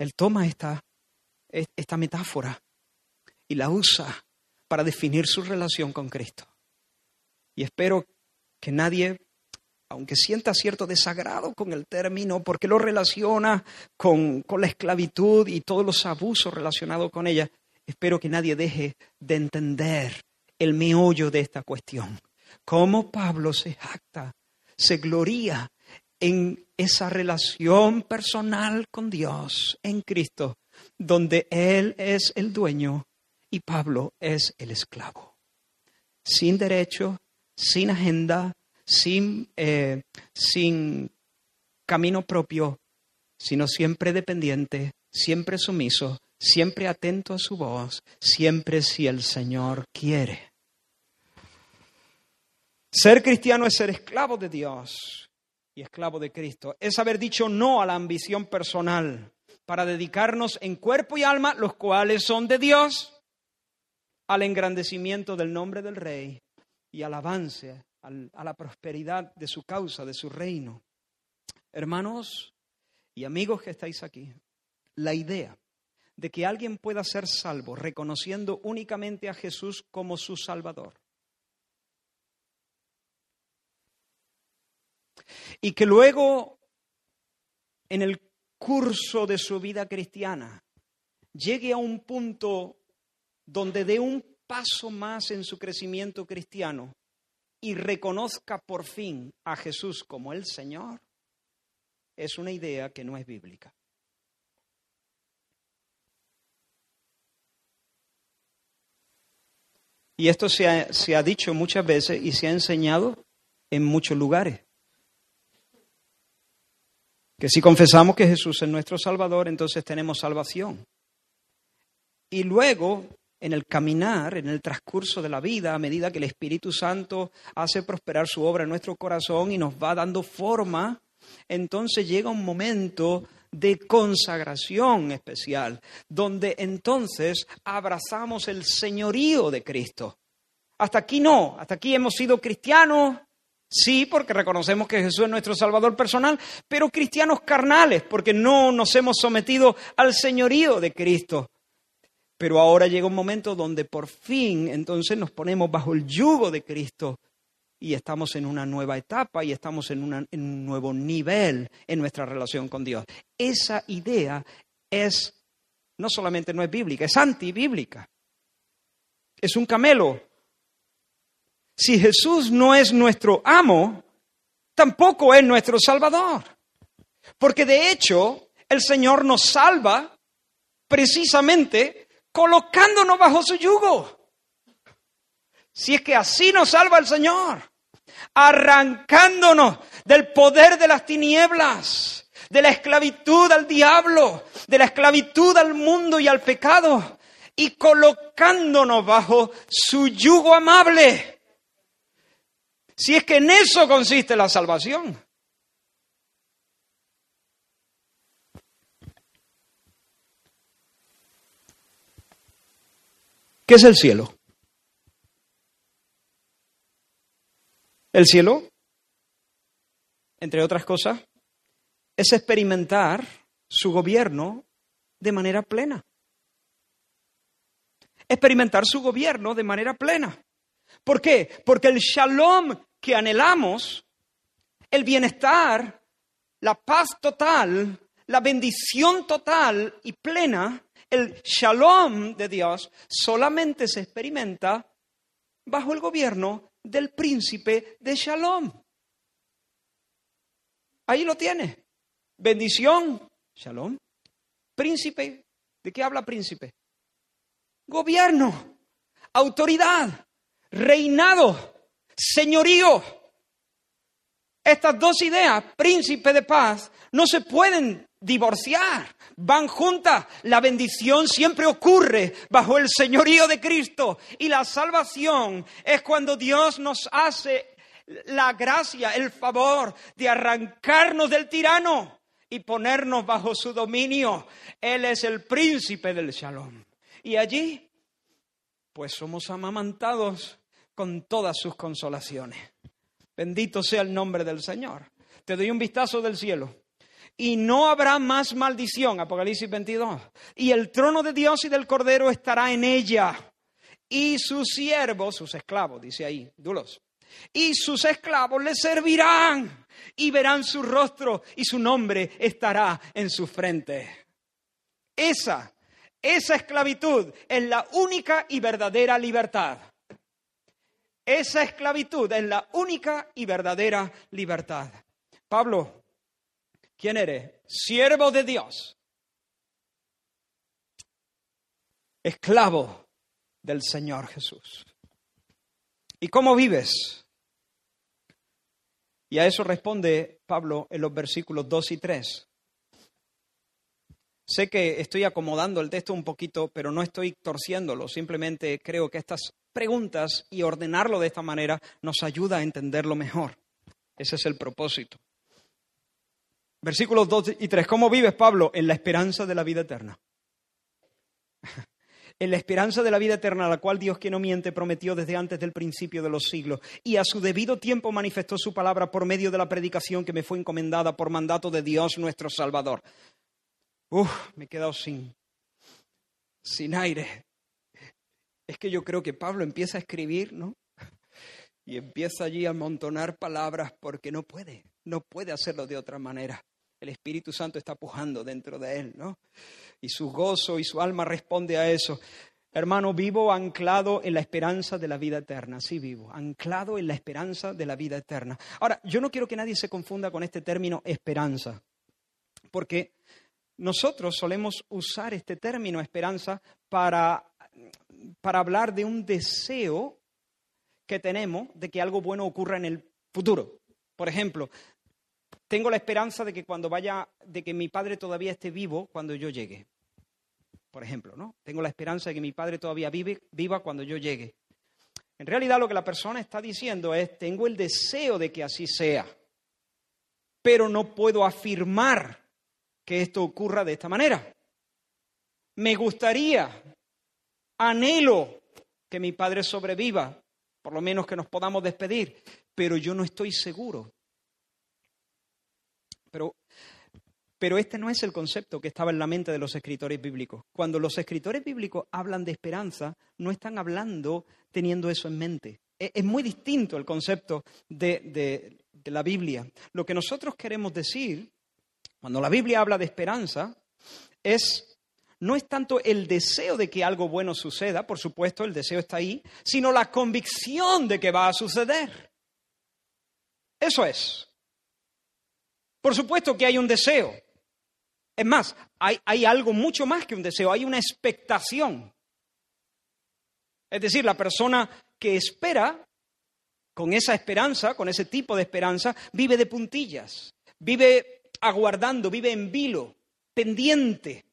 él toma esta, esta metáfora y la usa para definir su relación con Cristo. Y espero que nadie, aunque sienta cierto desagrado con el término, porque lo relaciona con, con la esclavitud y todos los abusos relacionados con ella, espero que nadie deje de entender el meollo de esta cuestión. Cómo Pablo se jacta, se gloría en esa relación personal con Dios en Cristo, donde Él es el dueño y Pablo es el esclavo. Sin derecho, sin agenda, sin, eh, sin camino propio, sino siempre dependiente, siempre sumiso, siempre atento a su voz, siempre si el Señor quiere. Ser cristiano es ser esclavo de Dios y esclavo de Cristo. Es haber dicho no a la ambición personal para dedicarnos en cuerpo y alma, los cuales son de Dios, al engrandecimiento del nombre del Rey y al avance, a la prosperidad de su causa, de su reino. Hermanos y amigos que estáis aquí, la idea de que alguien pueda ser salvo reconociendo únicamente a Jesús como su Salvador y que luego en el curso de su vida cristiana llegue a un punto donde dé un paso más en su crecimiento cristiano y reconozca por fin a Jesús como el Señor, es una idea que no es bíblica. Y esto se ha, se ha, dicho muchas veces y se ha enseñado en muchos lugares que si confesamos que Jesús es nuestro Salvador, entonces tenemos salvación. Y luego, en el caminar, en el transcurso de la vida, a medida que el Espíritu Santo hace prosperar su obra en nuestro corazón y nos va dando forma, entonces llega un momento de consagración especial, donde entonces abrazamos el señorío de Cristo. Hasta aquí no, hasta aquí hemos sido cristianos, Sí, porque reconocemos que Jesús es nuestro Salvador personal, pero cristianos carnales, porque no nos hemos sometido al señorío de Cristo. Pero ahora llega un momento donde por fin entonces nos ponemos bajo el yugo de Cristo y estamos en una nueva etapa y estamos en, un nuevo nivel en nuestra relación con Dios. Esa idea es, no solamente no es bíblica, es antibíblica. Es un camelo si Jesús no es nuestro amo, tampoco es nuestro Salvador. Porque de hecho, el Señor nos salva precisamente colocándonos bajo su yugo. Si es que así nos salva el Señor, arrancándonos del poder de las tinieblas, de la esclavitud al diablo, de la esclavitud al mundo y al pecado, y colocándonos bajo su yugo amable si es que en eso consiste la salvación. ¿Qué es el cielo? El cielo, entre otras cosas, es experimentar su gobierno de manera plena. Experimentar su gobierno de manera plena. ¿Por qué? Porque el shalom que anhelamos, el bienestar, la paz total, la bendición total y plena, el shalom de Dios, solamente se experimenta bajo el gobierno del príncipe de shalom. Ahí lo tiene. Bendición, shalom. Príncipe, ¿de qué habla príncipe? Gobierno, autoridad, reinado señorío. Estas dos ideas, príncipe de paz, no se pueden divorciar, van juntas. La bendición siempre ocurre bajo el señorío de Cristo y la salvación es cuando Dios nos hace la gracia, el favor de arrancarnos del tirano y ponernos bajo su dominio. Él es el príncipe del shalom. Y allí, pues somos amamantados con todas sus consolaciones. Bendito sea el nombre del Señor. Te doy un vistazo del cielo. Y no habrá más maldición, Apocalipsis 22. Y el trono de Dios y del Cordero estará en ella. Y sus siervos, sus esclavos, dice ahí, dulos. Y sus esclavos le servirán y verán su rostro y su nombre estará en su frente. Esa, esa esclavitud es la única y verdadera libertad. Esa esclavitud es la única y verdadera libertad. Pablo, ¿quién eres? Siervo de Dios. Esclavo del Señor Jesús. ¿Y cómo vives? Y a eso responde Pablo en los versículos 2 y 3. Sé que estoy acomodando el texto un poquito, pero no estoy torciéndolo. Simplemente creo que estas preguntas y ordenarlo de esta manera nos ayuda a entenderlo mejor. Ese es el propósito. Versículos 2 y 3. ¿Cómo vives, Pablo? En la esperanza de la vida eterna. en la esperanza de la vida eterna, la cual Dios que no miente prometió desde antes del principio de los siglos, y a su debido tiempo manifestó su palabra por medio de la predicación que me fue encomendada por mandato de Dios nuestro Salvador. Uf, me he quedado sin, sin aire. Es que yo creo que Pablo empieza a escribir, ¿no? Y empieza allí a amontonar palabras porque no puede, no puede hacerlo de otra manera. El Espíritu Santo está pujando dentro de él, ¿no? Y su gozo y su alma responde a eso. Hermano, vivo anclado en la esperanza de la vida eterna. Sí, vivo, anclado en la esperanza de la vida eterna. Ahora, yo no quiero que nadie se confunda con este término esperanza, porque nosotros solemos usar este término esperanza para, para hablar de un deseo que tenemos de que algo bueno ocurra en el futuro. Por ejemplo, tengo la esperanza de que cuando vaya, de que mi padre todavía esté vivo cuando yo llegue. Por ejemplo, ¿no? Tengo la esperanza de que mi padre todavía vive, viva cuando yo llegue. En realidad lo que la persona está diciendo es, tengo el deseo de que así sea, pero no puedo afirmar que esto ocurra de esta manera. Me gustaría, anhelo que mi padre sobreviva, por lo menos que nos podamos despedir, pero yo no estoy seguro pero, pero este no es el concepto que estaba en la mente de los escritores bíblicos. Cuando los escritores bíblicos hablan de esperanza, no están hablando teniendo eso en mente. E, es, muy distinto el concepto de, de la Biblia. Lo que nosotros queremos decir, cuando la Biblia habla de esperanza, es no es tanto el deseo de que algo bueno suceda, por supuesto, el deseo está ahí, sino la convicción de que va a suceder. Eso es. Por supuesto que hay un deseo. Es más, hay, algo mucho más que un deseo, hay una expectación. Es decir, la persona que espera, con esa esperanza, con ese tipo de esperanza, vive de puntillas, vive aguardando, vive en vilo, pendiente,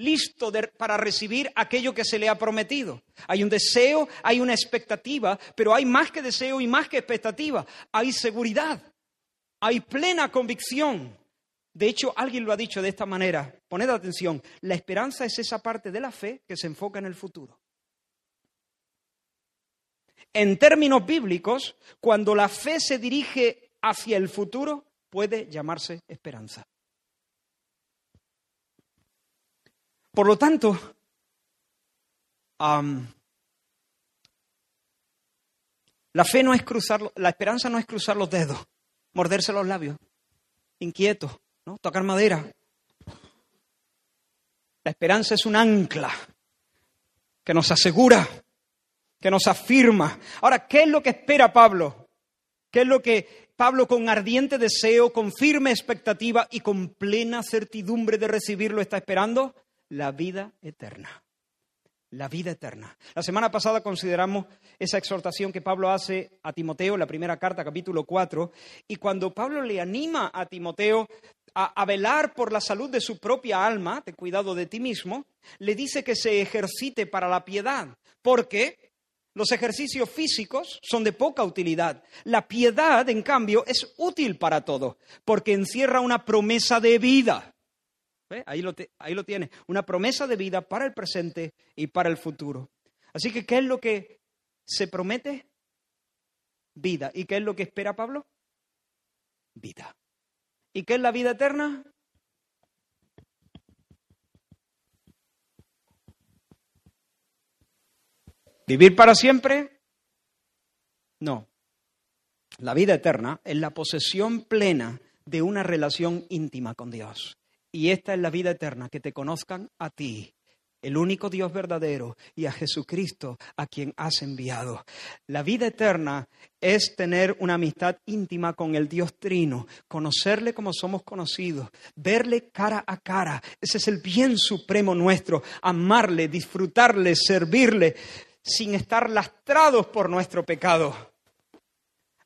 listo para recibir aquello que se le ha prometido. Hay un deseo, hay una expectativa, pero hay más que deseo y más que expectativa, hay seguridad. Hay plena convicción. De hecho, alguien lo ha dicho de esta manera. Poned atención. La esperanza es esa parte de la fe que se enfoca en el futuro. En términos bíblicos, cuando la fe se dirige hacia el futuro, puede llamarse esperanza. Por lo tanto, la fe no es cruzar, la esperanza no es cruzar los dedos morderse los labios, inquieto, ¿no? tocar madera. La esperanza es un ancla que nos asegura, que nos afirma. Ahora, ¿qué es lo que espera Pablo? ¿Qué es lo que Pablo con ardiente deseo, con firme expectativa y con plena certidumbre de recibirlo está esperando? La vida eterna la vida eterna. La semana pasada consideramos esa exhortación que Pablo hace a Timoteo, la primera carta, capítulo 4, y cuando Pablo le anima a Timoteo a, velar por la salud de su propia alma, de cuidado de ti mismo, le dice que se ejercite para la piedad, porque los ejercicios físicos son de poca utilidad. La piedad, en cambio, es útil para todo, porque encierra una promesa de vida. Ahí, lo ahí lo tiene. Una promesa de vida para el presente y para el futuro. Así que, ¿qué es lo que se promete? Vida. ¿Y qué es lo que espera Pablo? Vida. ¿Y qué es la vida eterna? ¿Vivir para siempre? No. La vida eterna es la posesión plena de una relación íntima con Dios. Y esta es la vida eterna, que te conozcan a ti, el único Dios verdadero, y a Jesucristo, a quien has enviado. La vida eterna es tener una amistad íntima con el Dios Trino, conocerle como somos conocidos, verle cara a cara. Ese es el bien supremo nuestro, amarle, disfrutarle, servirle, sin estar lastrados por nuestro pecado.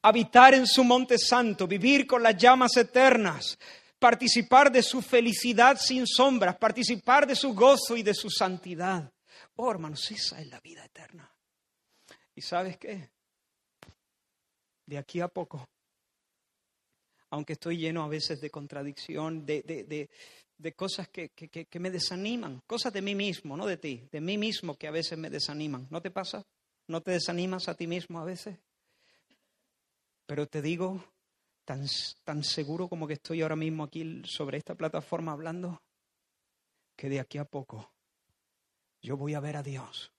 Habitar en su monte santo, vivir con las llamas eternas participar de su felicidad sin sombras, participar de su gozo y de su santidad. Oh, hermanos, esa es la vida eterna. ¿Y sabes qué? De aquí a poco, aunque estoy lleno a veces de contradicción, de, de, de, cosas que, que, que, me desaniman, cosas de mí mismo, no de ti, de mí mismo que a veces me desaniman. ¿No te pasa? ¿No te desanimas a ti mismo a veces? Pero te digo, tan, tan seguro como que estoy ahora mismo aquí sobre esta plataforma hablando, que de aquí a poco yo voy a ver a Dios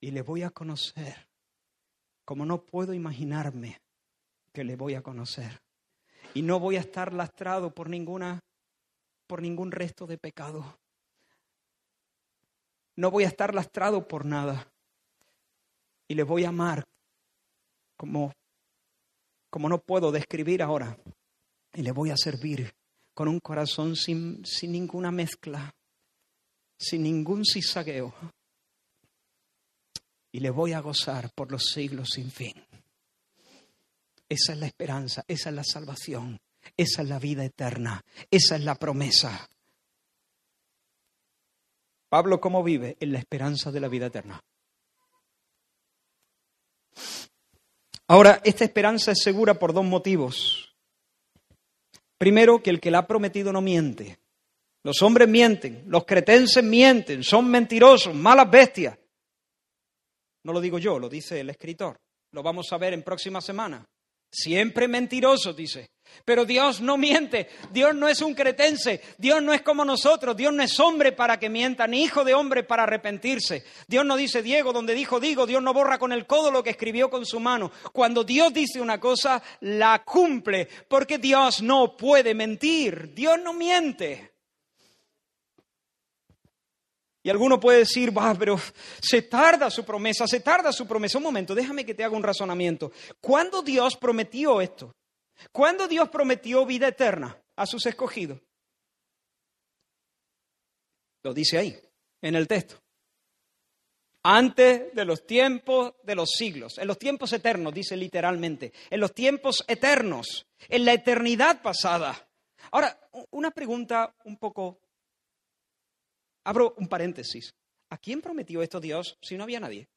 y le voy a conocer como no puedo imaginarme que le voy a conocer. Y no voy a estar lastrado por ninguna por ningún resto de pecado. No voy a estar lastrado por nada. Y le voy a amar como como no puedo describir ahora. Y le voy a servir con un corazón sin, sin ninguna mezcla, sin ningún cizagueo. Y le voy a gozar por los siglos sin fin. Esa es la esperanza, esa es la salvación, esa es la vida eterna, esa es la promesa. Pablo, ¿cómo vive? En la esperanza de la vida eterna. Ahora, esta esperanza es segura por dos motivos. Primero, que el que la ha prometido no miente. Los hombres mienten, los cretenses mienten, son mentirosos, malas bestias. No lo digo yo, lo dice el escritor. Lo vamos a ver en próxima semana. Siempre mentirosos, dice. Pero Dios no miente, Dios no es un cretense, Dios no es como nosotros, Dios no es hombre para que mienta, ni hijo de hombre para arrepentirse. Dios no dice Diego donde dijo digo, Dios no borra con el codo lo que escribió con su mano. Cuando Dios dice una cosa, la cumple, porque Dios no puede mentir, Dios no miente. Y alguno puede decir, va, pero se tarda su promesa, se tarda su promesa. Un momento, déjame que te haga un razonamiento. ¿Cuándo Dios prometió esto? ¿Cuándo Dios prometió vida eterna a sus escogidos? Lo dice ahí, en el texto. Antes de los tiempos de los siglos, en los tiempos eternos, dice literalmente, en los tiempos eternos, en la eternidad pasada. Ahora, una pregunta un poco Abro un paréntesis. ¿A quién prometió esto Dios si no había nadie?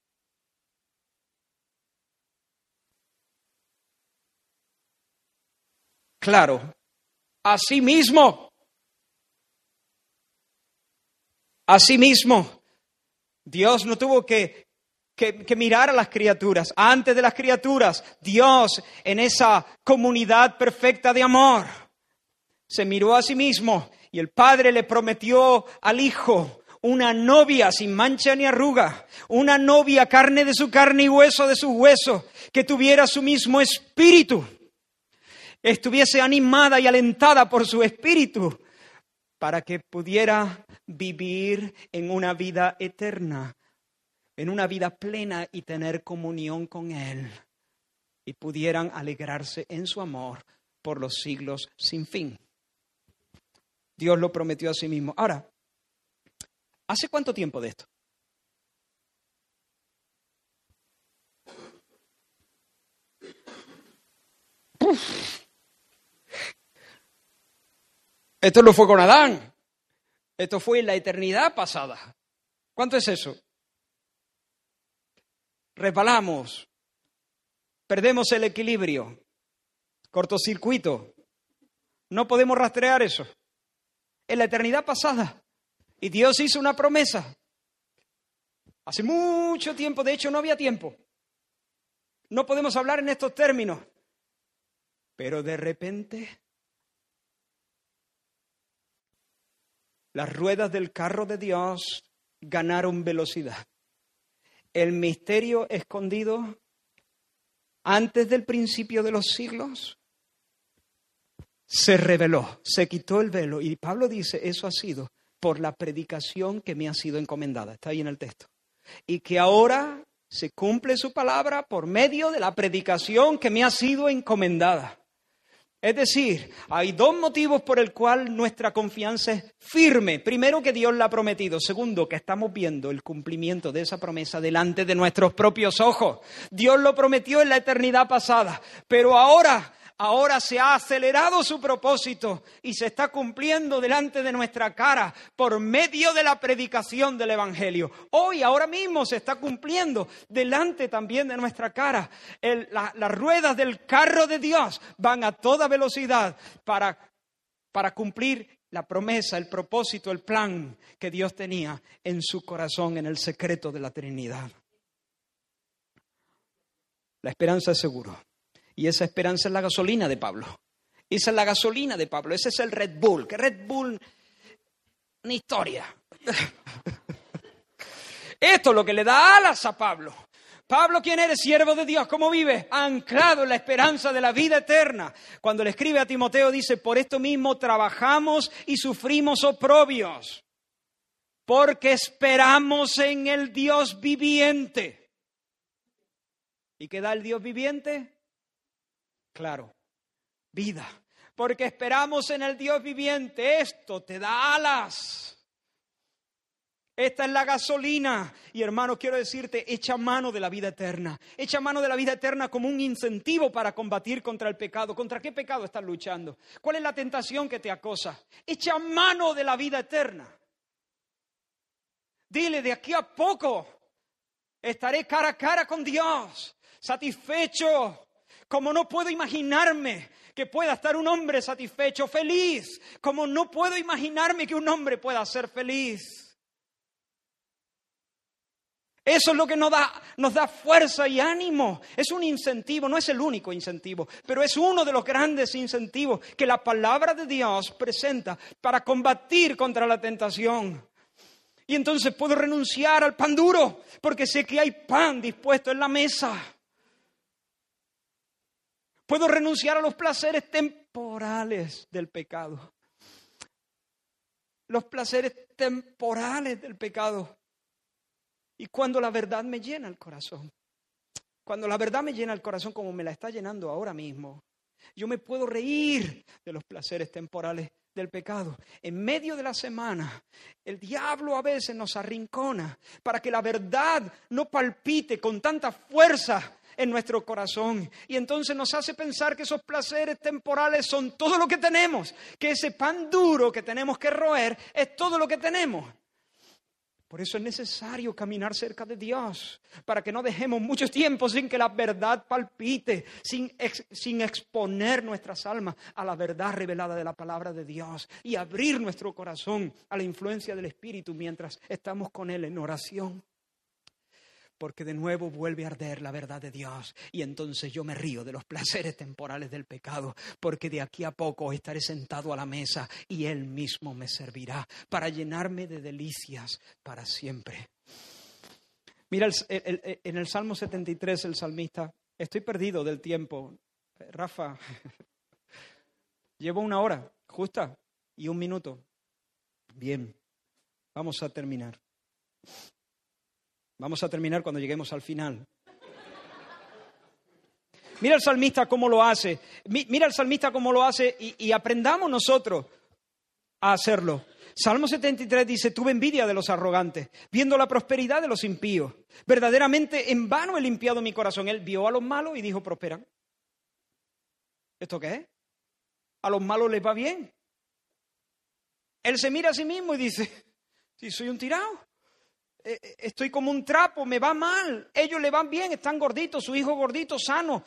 Claro, a sí mismo. A sí mismo. Dios no tuvo que, que, que, mirar a las criaturas. Antes de las criaturas, Dios en esa comunidad perfecta de amor se miró a sí mismo y el padre le prometió al hijo una novia sin mancha ni arruga, una novia carne de su carne y hueso de su hueso, que tuviera su mismo espíritu, estuviese animada y alentada por su espíritu, para que pudiera vivir en una vida eterna, en una vida plena y tener comunión con Él, y pudieran alegrarse en su amor por los siglos sin fin. Dios lo prometió a sí mismo. Ahora, ¿hace cuánto tiempo de esto? Esto no fue con Adán. Esto fue en la eternidad pasada. ¿Cuánto es eso? Resbalamos, perdemos el equilibrio, cortocircuito. No podemos rastrear eso en la eternidad pasada. Y Dios hizo una promesa. Hace mucho tiempo, de hecho no había tiempo. No podemos hablar en estos términos. Pero de repente las ruedas del carro de Dios ganaron velocidad. El misterio escondido antes del principio de los siglos se reveló, se quitó el velo. Y Pablo dice, eso ha sido por la predicación que me ha sido encomendada. Está ahí en el texto. Y que ahora se cumple su palabra por medio de la predicación que me ha sido encomendada. Es decir, hay dos motivos por el cual nuestra confianza es firme. Primero, que Dios la ha prometido. Segundo, que estamos viendo el cumplimiento de esa promesa delante de nuestros propios ojos. Dios lo prometió en la eternidad pasada, pero ahora ahora se ha acelerado su propósito y se está cumpliendo delante de nuestra cara por medio de la predicación del Evangelio. Hoy, ahora mismo, se está cumpliendo delante también de nuestra cara. las ruedas del carro de Dios van a toda velocidad para, para cumplir la promesa, el propósito, el plan que Dios tenía en su corazón, en el secreto de la Trinidad. La esperanza es seguro. Y esa esperanza es la gasolina de Pablo. Esa es la gasolina de Pablo. Ese es el Red Bull. Que Red Bull, una historia. Esto es lo que le da alas a Pablo. Pablo, ¿quién eres? Siervo de Dios, ¿cómo vive? Anclado en la esperanza de la vida eterna. Cuando le escribe a Timoteo dice, por esto mismo trabajamos y sufrimos oprobios, porque esperamos en el Dios viviente. ¿Y qué da el Dios viviente? Claro, vida. Porque esperamos en el Dios viviente. Esto te da alas. Esta es la gasolina. Y hermano, quiero decirte, echa mano de la vida eterna. Echa mano de la vida eterna como un incentivo para combatir contra el pecado. ¿Contra qué pecado estás luchando? ¿Cuál es la tentación que te acosa? Echa mano de la vida eterna. Dile, de aquí a poco estaré cara a cara con Dios, satisfecho, como no puedo imaginarme que pueda estar un hombre satisfecho, feliz, como no puedo imaginarme que un hombre pueda ser feliz. Eso es lo que nos da, nos da fuerza y ánimo. Es un incentivo, no es el único incentivo, pero es uno de los grandes incentivos que la palabra de Dios presenta para combatir contra la tentación. Y entonces puedo renunciar al pan duro porque sé que hay pan dispuesto en la mesa. Puedo renunciar a los placeres temporales del pecado. Los placeres temporales del pecado y cuando la verdad me llena el corazón, cuando la verdad me llena el corazón como me la está llenando ahora mismo, yo me puedo reír de los placeres temporales del pecado. En medio de la semana, el diablo a veces nos arrincona para que la verdad no palpite con tanta fuerza en nuestro corazón. Y entonces nos hace pensar que esos placeres temporales son todo lo que tenemos, que ese pan duro que tenemos que roer es todo lo que tenemos. Por eso es necesario caminar cerca de Dios, para que no dejemos mucho tiempo sin que la verdad palpite, sin, sin, exponer nuestras almas a la verdad revelada de la palabra de Dios y abrir nuestro corazón a la influencia del Espíritu mientras estamos con Él en oración porque de nuevo vuelve a arder la verdad de Dios. Y entonces yo me río de los placeres temporales del pecado, porque de aquí a poco estaré sentado a la mesa y Él mismo me servirá para llenarme de delicias para siempre. Mira, en el Salmo 73 el salmista, estoy perdido del tiempo. Rafa, llevo una hora justa y un minuto. Bien, vamos a terminar. Vamos a terminar cuando lleguemos al final. Mira el salmista cómo lo hace. Mira el salmista cómo lo hace y, aprendamos nosotros a hacerlo. Salmo 73 dice, tuve envidia de los arrogantes, viendo la prosperidad de los impíos. Verdaderamente en vano he limpiado mi corazón. Él vio a los malos y dijo, prosperan. ¿Esto qué es? A los malos les va bien. Él se mira a sí mismo y dice, si soy un tirado. Eh, eh, estoy como un trapo, me va mal, ellos le van bien, están gorditos, su hijo gordito, sano,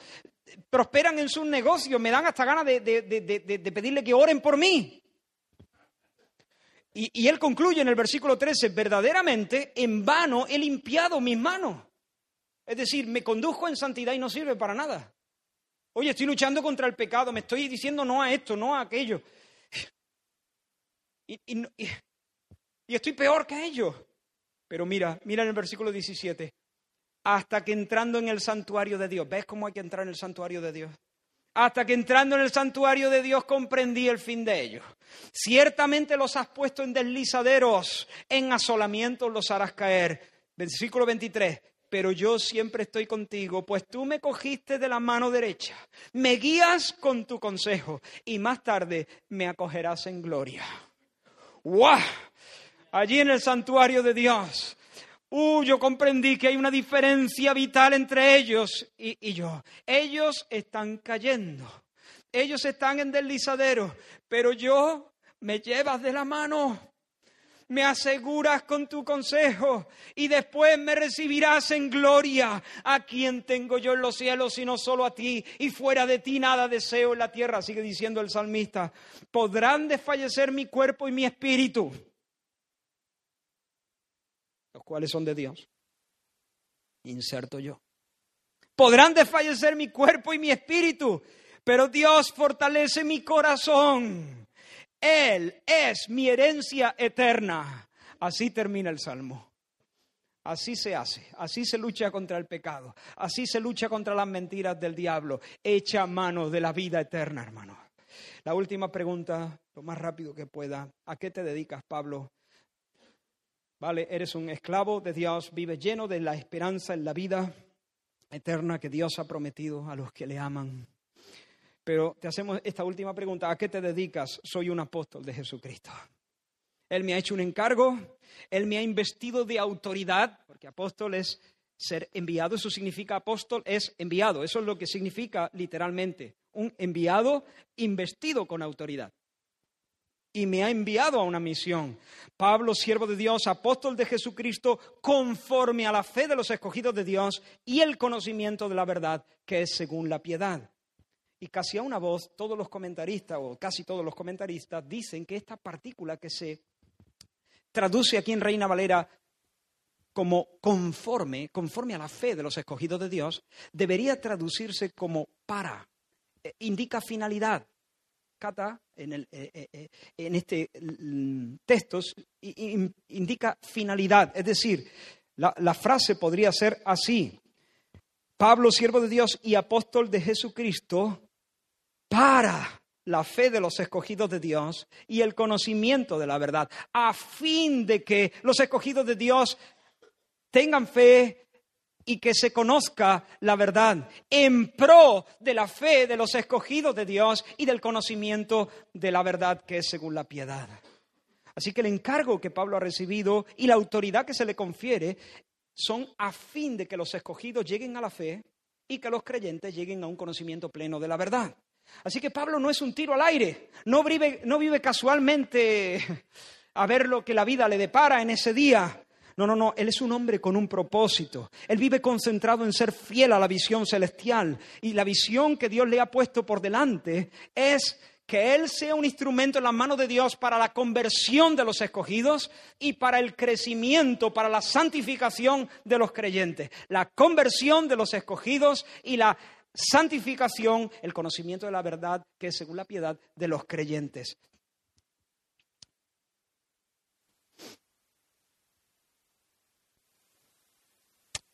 prosperan en sus negocios, me dan hasta ganas de, pedirle que oren por mí. Y, él concluye en el versículo 13, verdaderamente en vano he limpiado mis manos. Es decir, me condujo en santidad y no sirve para nada. Oye, estoy luchando contra el pecado, me estoy diciendo no a esto, no a aquello. Y, y estoy peor que ellos. Pero mira, mira en el versículo 17. Hasta que entrando en el santuario de Dios, ¿ves cómo hay que entrar en el santuario de Dios? Hasta que entrando en el santuario de Dios comprendí el fin de ellos. Ciertamente los has puesto en deslizaderos, en asolamientos los harás caer. Versículo 23 pero yo siempre estoy contigo, pues tú me cogiste de la mano derecha, me guías con tu consejo y más tarde me acogerás en gloria. ¡Guau! Allí en el santuario de Dios. Uh, yo comprendí que hay una diferencia vital entre ellos y, yo. Ellos están cayendo. ellos están en deslizadero, pero yo me llevas de la mano me aseguras con tu consejo y después me recibirás en gloria. ¿A quien tengo yo en los cielos sino solo a ti? Y fuera de ti nada deseo en la tierra, sigue diciendo el salmista. Podrán desfallecer mi cuerpo y mi espíritu, los cuales son de Dios. Inserto yo. Podrán desfallecer mi cuerpo y mi espíritu, pero Dios fortalece mi corazón. Él es mi herencia eterna. Así termina el Salmo. Así se hace, así se lucha contra el pecado, así se lucha contra las mentiras del diablo. Echa mano de la vida eterna, hermano. La última pregunta, lo más rápido que pueda. ¿A qué te dedicas, Pablo? Vale, eres un esclavo de Dios, vives lleno de la esperanza en la vida eterna que Dios ha prometido a los que le aman. Pero te hacemos esta última pregunta, ¿a qué te dedicas? Soy un apóstol de Jesucristo. Él me ha hecho un encargo, Él me ha investido de autoridad, porque apóstol es ser enviado, eso significa apóstol, es enviado, eso es lo que significa literalmente, un enviado investido con autoridad. Y me ha enviado a una misión. Pablo, siervo de Dios, apóstol de Jesucristo, conforme a la fe de los escogidos de Dios y el conocimiento de la verdad, que es según la piedad. Y casi a una voz, todos los comentaristas, o casi todos los comentaristas, dicen que esta partícula que se traduce aquí en Reina Valera como conforme, conforme a la fe de los escogidos de Dios, debería traducirse como para, eh, indica finalidad. Cata, en, el, eh, eh, en este mm, texto, indica finalidad, es decir, la frase podría ser así. Pablo, siervo de Dios y apóstol de Jesucristo, para la fe de los escogidos de Dios y el conocimiento de la verdad, a fin de que los escogidos de Dios tengan fe y que se conozca la verdad, en pro de la fe de los escogidos de Dios y del conocimiento de la verdad que es según la piedad. Así que el encargo que Pablo ha recibido y la autoridad que se le confiere son a fin de que los escogidos lleguen a la fe y que los creyentes lleguen a un conocimiento pleno de la verdad. Así que Pablo no es un tiro al aire, no vive, no vive casualmente a ver lo que la vida le depara en ese día. No, no, no, él es un hombre con un propósito. Él vive concentrado en ser fiel a la visión celestial. Y la visión que Dios le ha puesto por delante es que Él sea un instrumento en las manos de Dios para la conversión de los escogidos y para el crecimiento, para la santificación de los creyentes. La conversión de los escogidos y la santificación, el conocimiento de la verdad, que es según la piedad de los creyentes.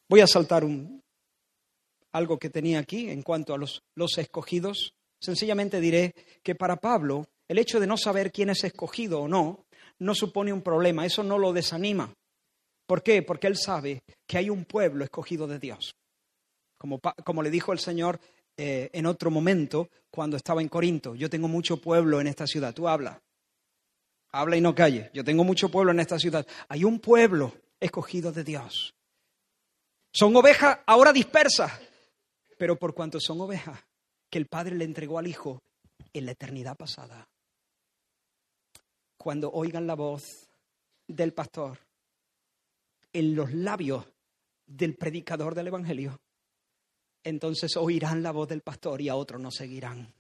Voy a saltar un, algo que tenía aquí en cuanto a los, los escogidos. Sencillamente diré que para Pablo el hecho de no saber quién es escogido o no no supone un problema, eso no lo desanima. ¿Por qué? Porque él sabe que hay un pueblo escogido de Dios. Como, le dijo el Señor eh, en otro momento cuando estaba en Corinto, yo tengo mucho pueblo en esta ciudad, tú habla, habla y no calle, yo tengo mucho pueblo en esta ciudad, hay un pueblo escogido de Dios. Son ovejas ahora dispersas, pero por cuanto son ovejas que el Padre le entregó al Hijo en la eternidad pasada. Cuando oigan la voz del pastor en los labios del predicador del Evangelio, entonces oirán la voz del pastor y a otros no seguirán.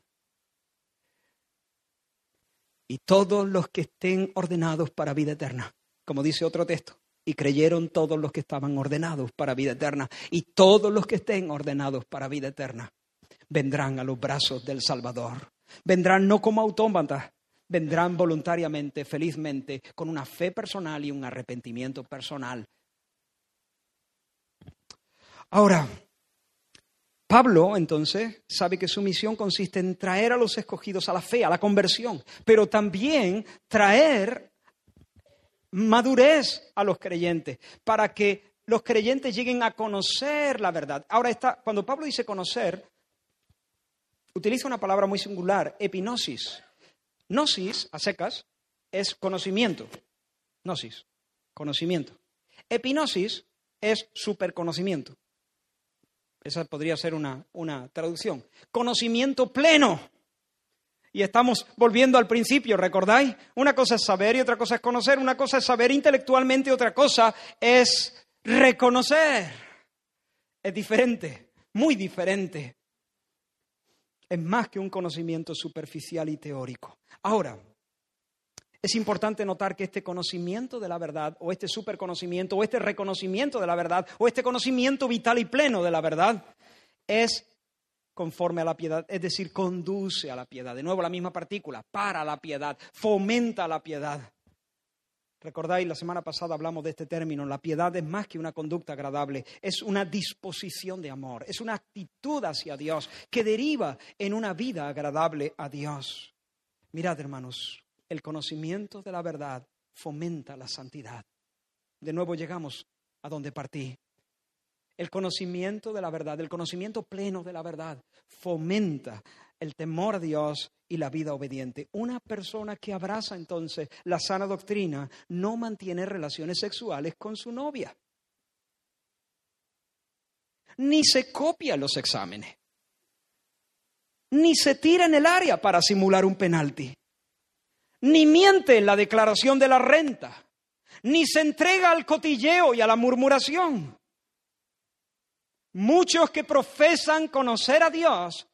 Y todos los que estén ordenados para vida eterna, como dice otro texto, y creyeron todos los que estaban ordenados para vida eterna, y todos los que estén ordenados para vida eterna, vendrán a los brazos del Salvador. Vendrán no como autómatas, vendrán voluntariamente, felizmente, con una fe personal y un arrepentimiento personal. Ahora, Pablo, entonces, sabe que su misión consiste en traer a los escogidos a la fe, a la conversión, pero también traer madurez a los creyentes, para que los creyentes lleguen a conocer la verdad. Ahora, está, cuando Pablo dice conocer, utiliza una palabra muy singular, epinosis. Gnosis, a secas, es conocimiento. Gnosis, conocimiento. Epinosis es superconocimiento. Esa podría ser una, una traducción. Conocimiento pleno. Y estamos volviendo al principio, ¿recordáis? Una cosa es saber y otra cosa es conocer. Una cosa es saber intelectualmente y otra cosa es reconocer. Es diferente, muy diferente. Es más que un conocimiento superficial y teórico. Ahora, es importante notar que este conocimiento de la verdad, o este superconocimiento, o este reconocimiento de la verdad, o este conocimiento vital y pleno de la verdad, es conforme a la piedad, es decir, conduce a la piedad. De nuevo la misma partícula, para la piedad, fomenta la piedad. Recordáis, la semana pasada hablamos de este término, la piedad es más que una conducta agradable, es una disposición de amor, es una actitud hacia Dios que deriva en una vida agradable a Dios. Mirad, hermanos, el conocimiento de la verdad fomenta la santidad. De nuevo llegamos a donde partí. El conocimiento de la verdad, el conocimiento pleno de la verdad, fomenta el temor a Dios y la vida obediente. Una persona que abraza entonces la sana doctrina no mantiene relaciones sexuales con su novia, ni se copia los exámenes, ni se tira en el área para simular un penalti ni miente en la declaración de la renta, ni se entrega al cotilleo y a la murmuración. Muchos que profesan conocer a Dios,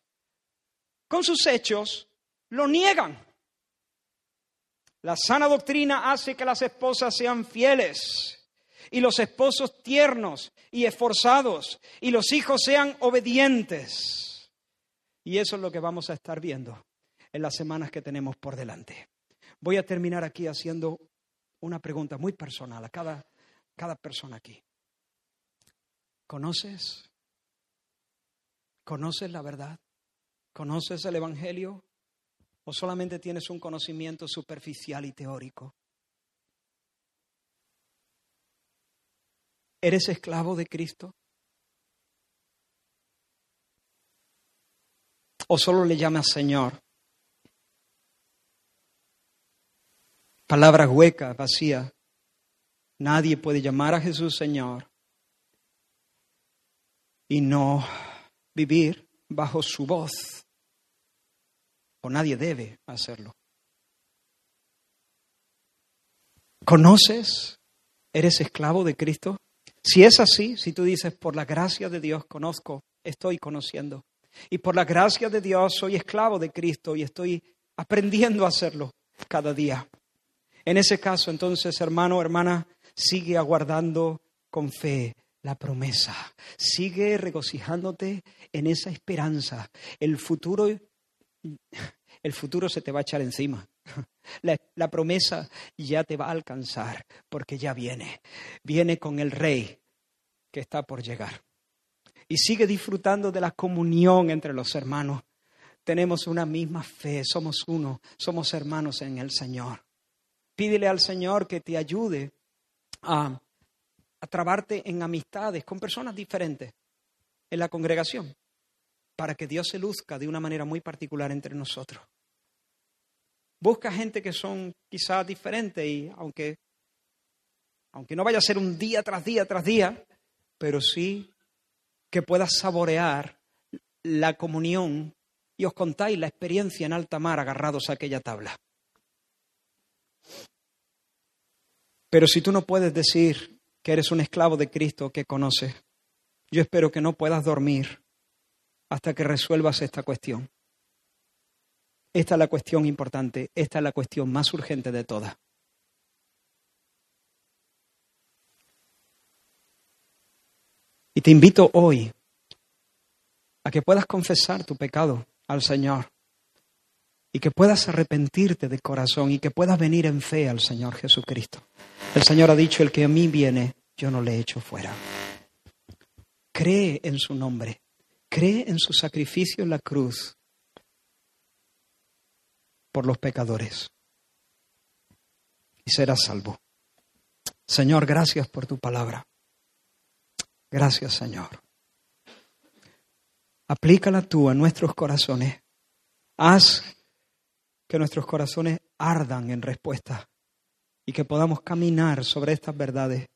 con sus hechos, lo niegan. La sana doctrina hace que las esposas sean fieles y los esposos tiernos y esforzados y los hijos sean obedientes. Y eso es lo que vamos a estar viendo en las semanas que tenemos por delante. Voy a terminar aquí haciendo una pregunta muy personal a cada, cada persona aquí. ¿Conoces? ¿Conoces la verdad? ¿Conoces el Evangelio? ¿O solamente tienes un conocimiento superficial y teórico? ¿Eres esclavo de Cristo? ¿O solo le llamas Señor? palabra hueca, vacía. Nadie puede llamar a Jesús Señor y no vivir bajo su voz. O nadie debe hacerlo. ¿Conoces? ¿Eres esclavo de Cristo? Si es así, si tú dices, por la gracia de Dios conozco, estoy conociendo. Y por la gracia de Dios soy esclavo de Cristo y estoy aprendiendo a hacerlo cada día. En ese caso, entonces, hermano, hermana, sigue aguardando con fe la promesa. Sigue regocijándote en esa esperanza. El futuro, el futuro se te va a echar encima. La, la, promesa ya te va a alcanzar porque ya viene. Viene con el rey que está por llegar. Y sigue disfrutando de la comunión entre los hermanos. Tenemos una misma fe, somos uno, somos hermanos en el Señor. Pídele al Señor que te ayude a, a trabarte en amistades con personas diferentes en la congregación, para que Dios se luzca de una manera muy particular entre nosotros. Busca gente que son quizás diferentes y aunque, aunque no vaya a ser un día tras día tras día, pero sí que puedas saborear la comunión y os contáis la experiencia en alta mar agarrados a aquella tabla. Pero si tú no puedes decir que eres un esclavo de Cristo que conoces, yo espero que no puedas dormir hasta que resuelvas esta cuestión. Esta es la cuestión importante, esta es la cuestión más urgente de todas. Y te invito hoy a que puedas confesar tu pecado al Señor y que puedas arrepentirte de corazón y que puedas venir en fe al Señor Jesucristo. El Señor ha dicho, el que a mí viene, yo no le echo fuera. Cree en su nombre, cree en su sacrificio en la cruz por los pecadores y serás salvo. Señor, gracias por tu palabra. Gracias, Señor. Aplícala tú a nuestros corazones. Haz que nuestros corazones ardan en respuesta y que podamos caminar sobre estas verdades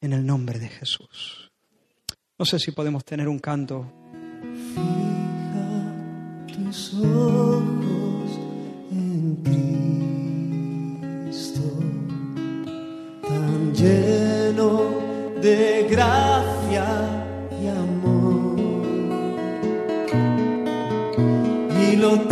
en el nombre de Jesús. No sé si podemos tener un canto. Fija tus ojos en Cristo, tan lleno de gracia y amor. Y lo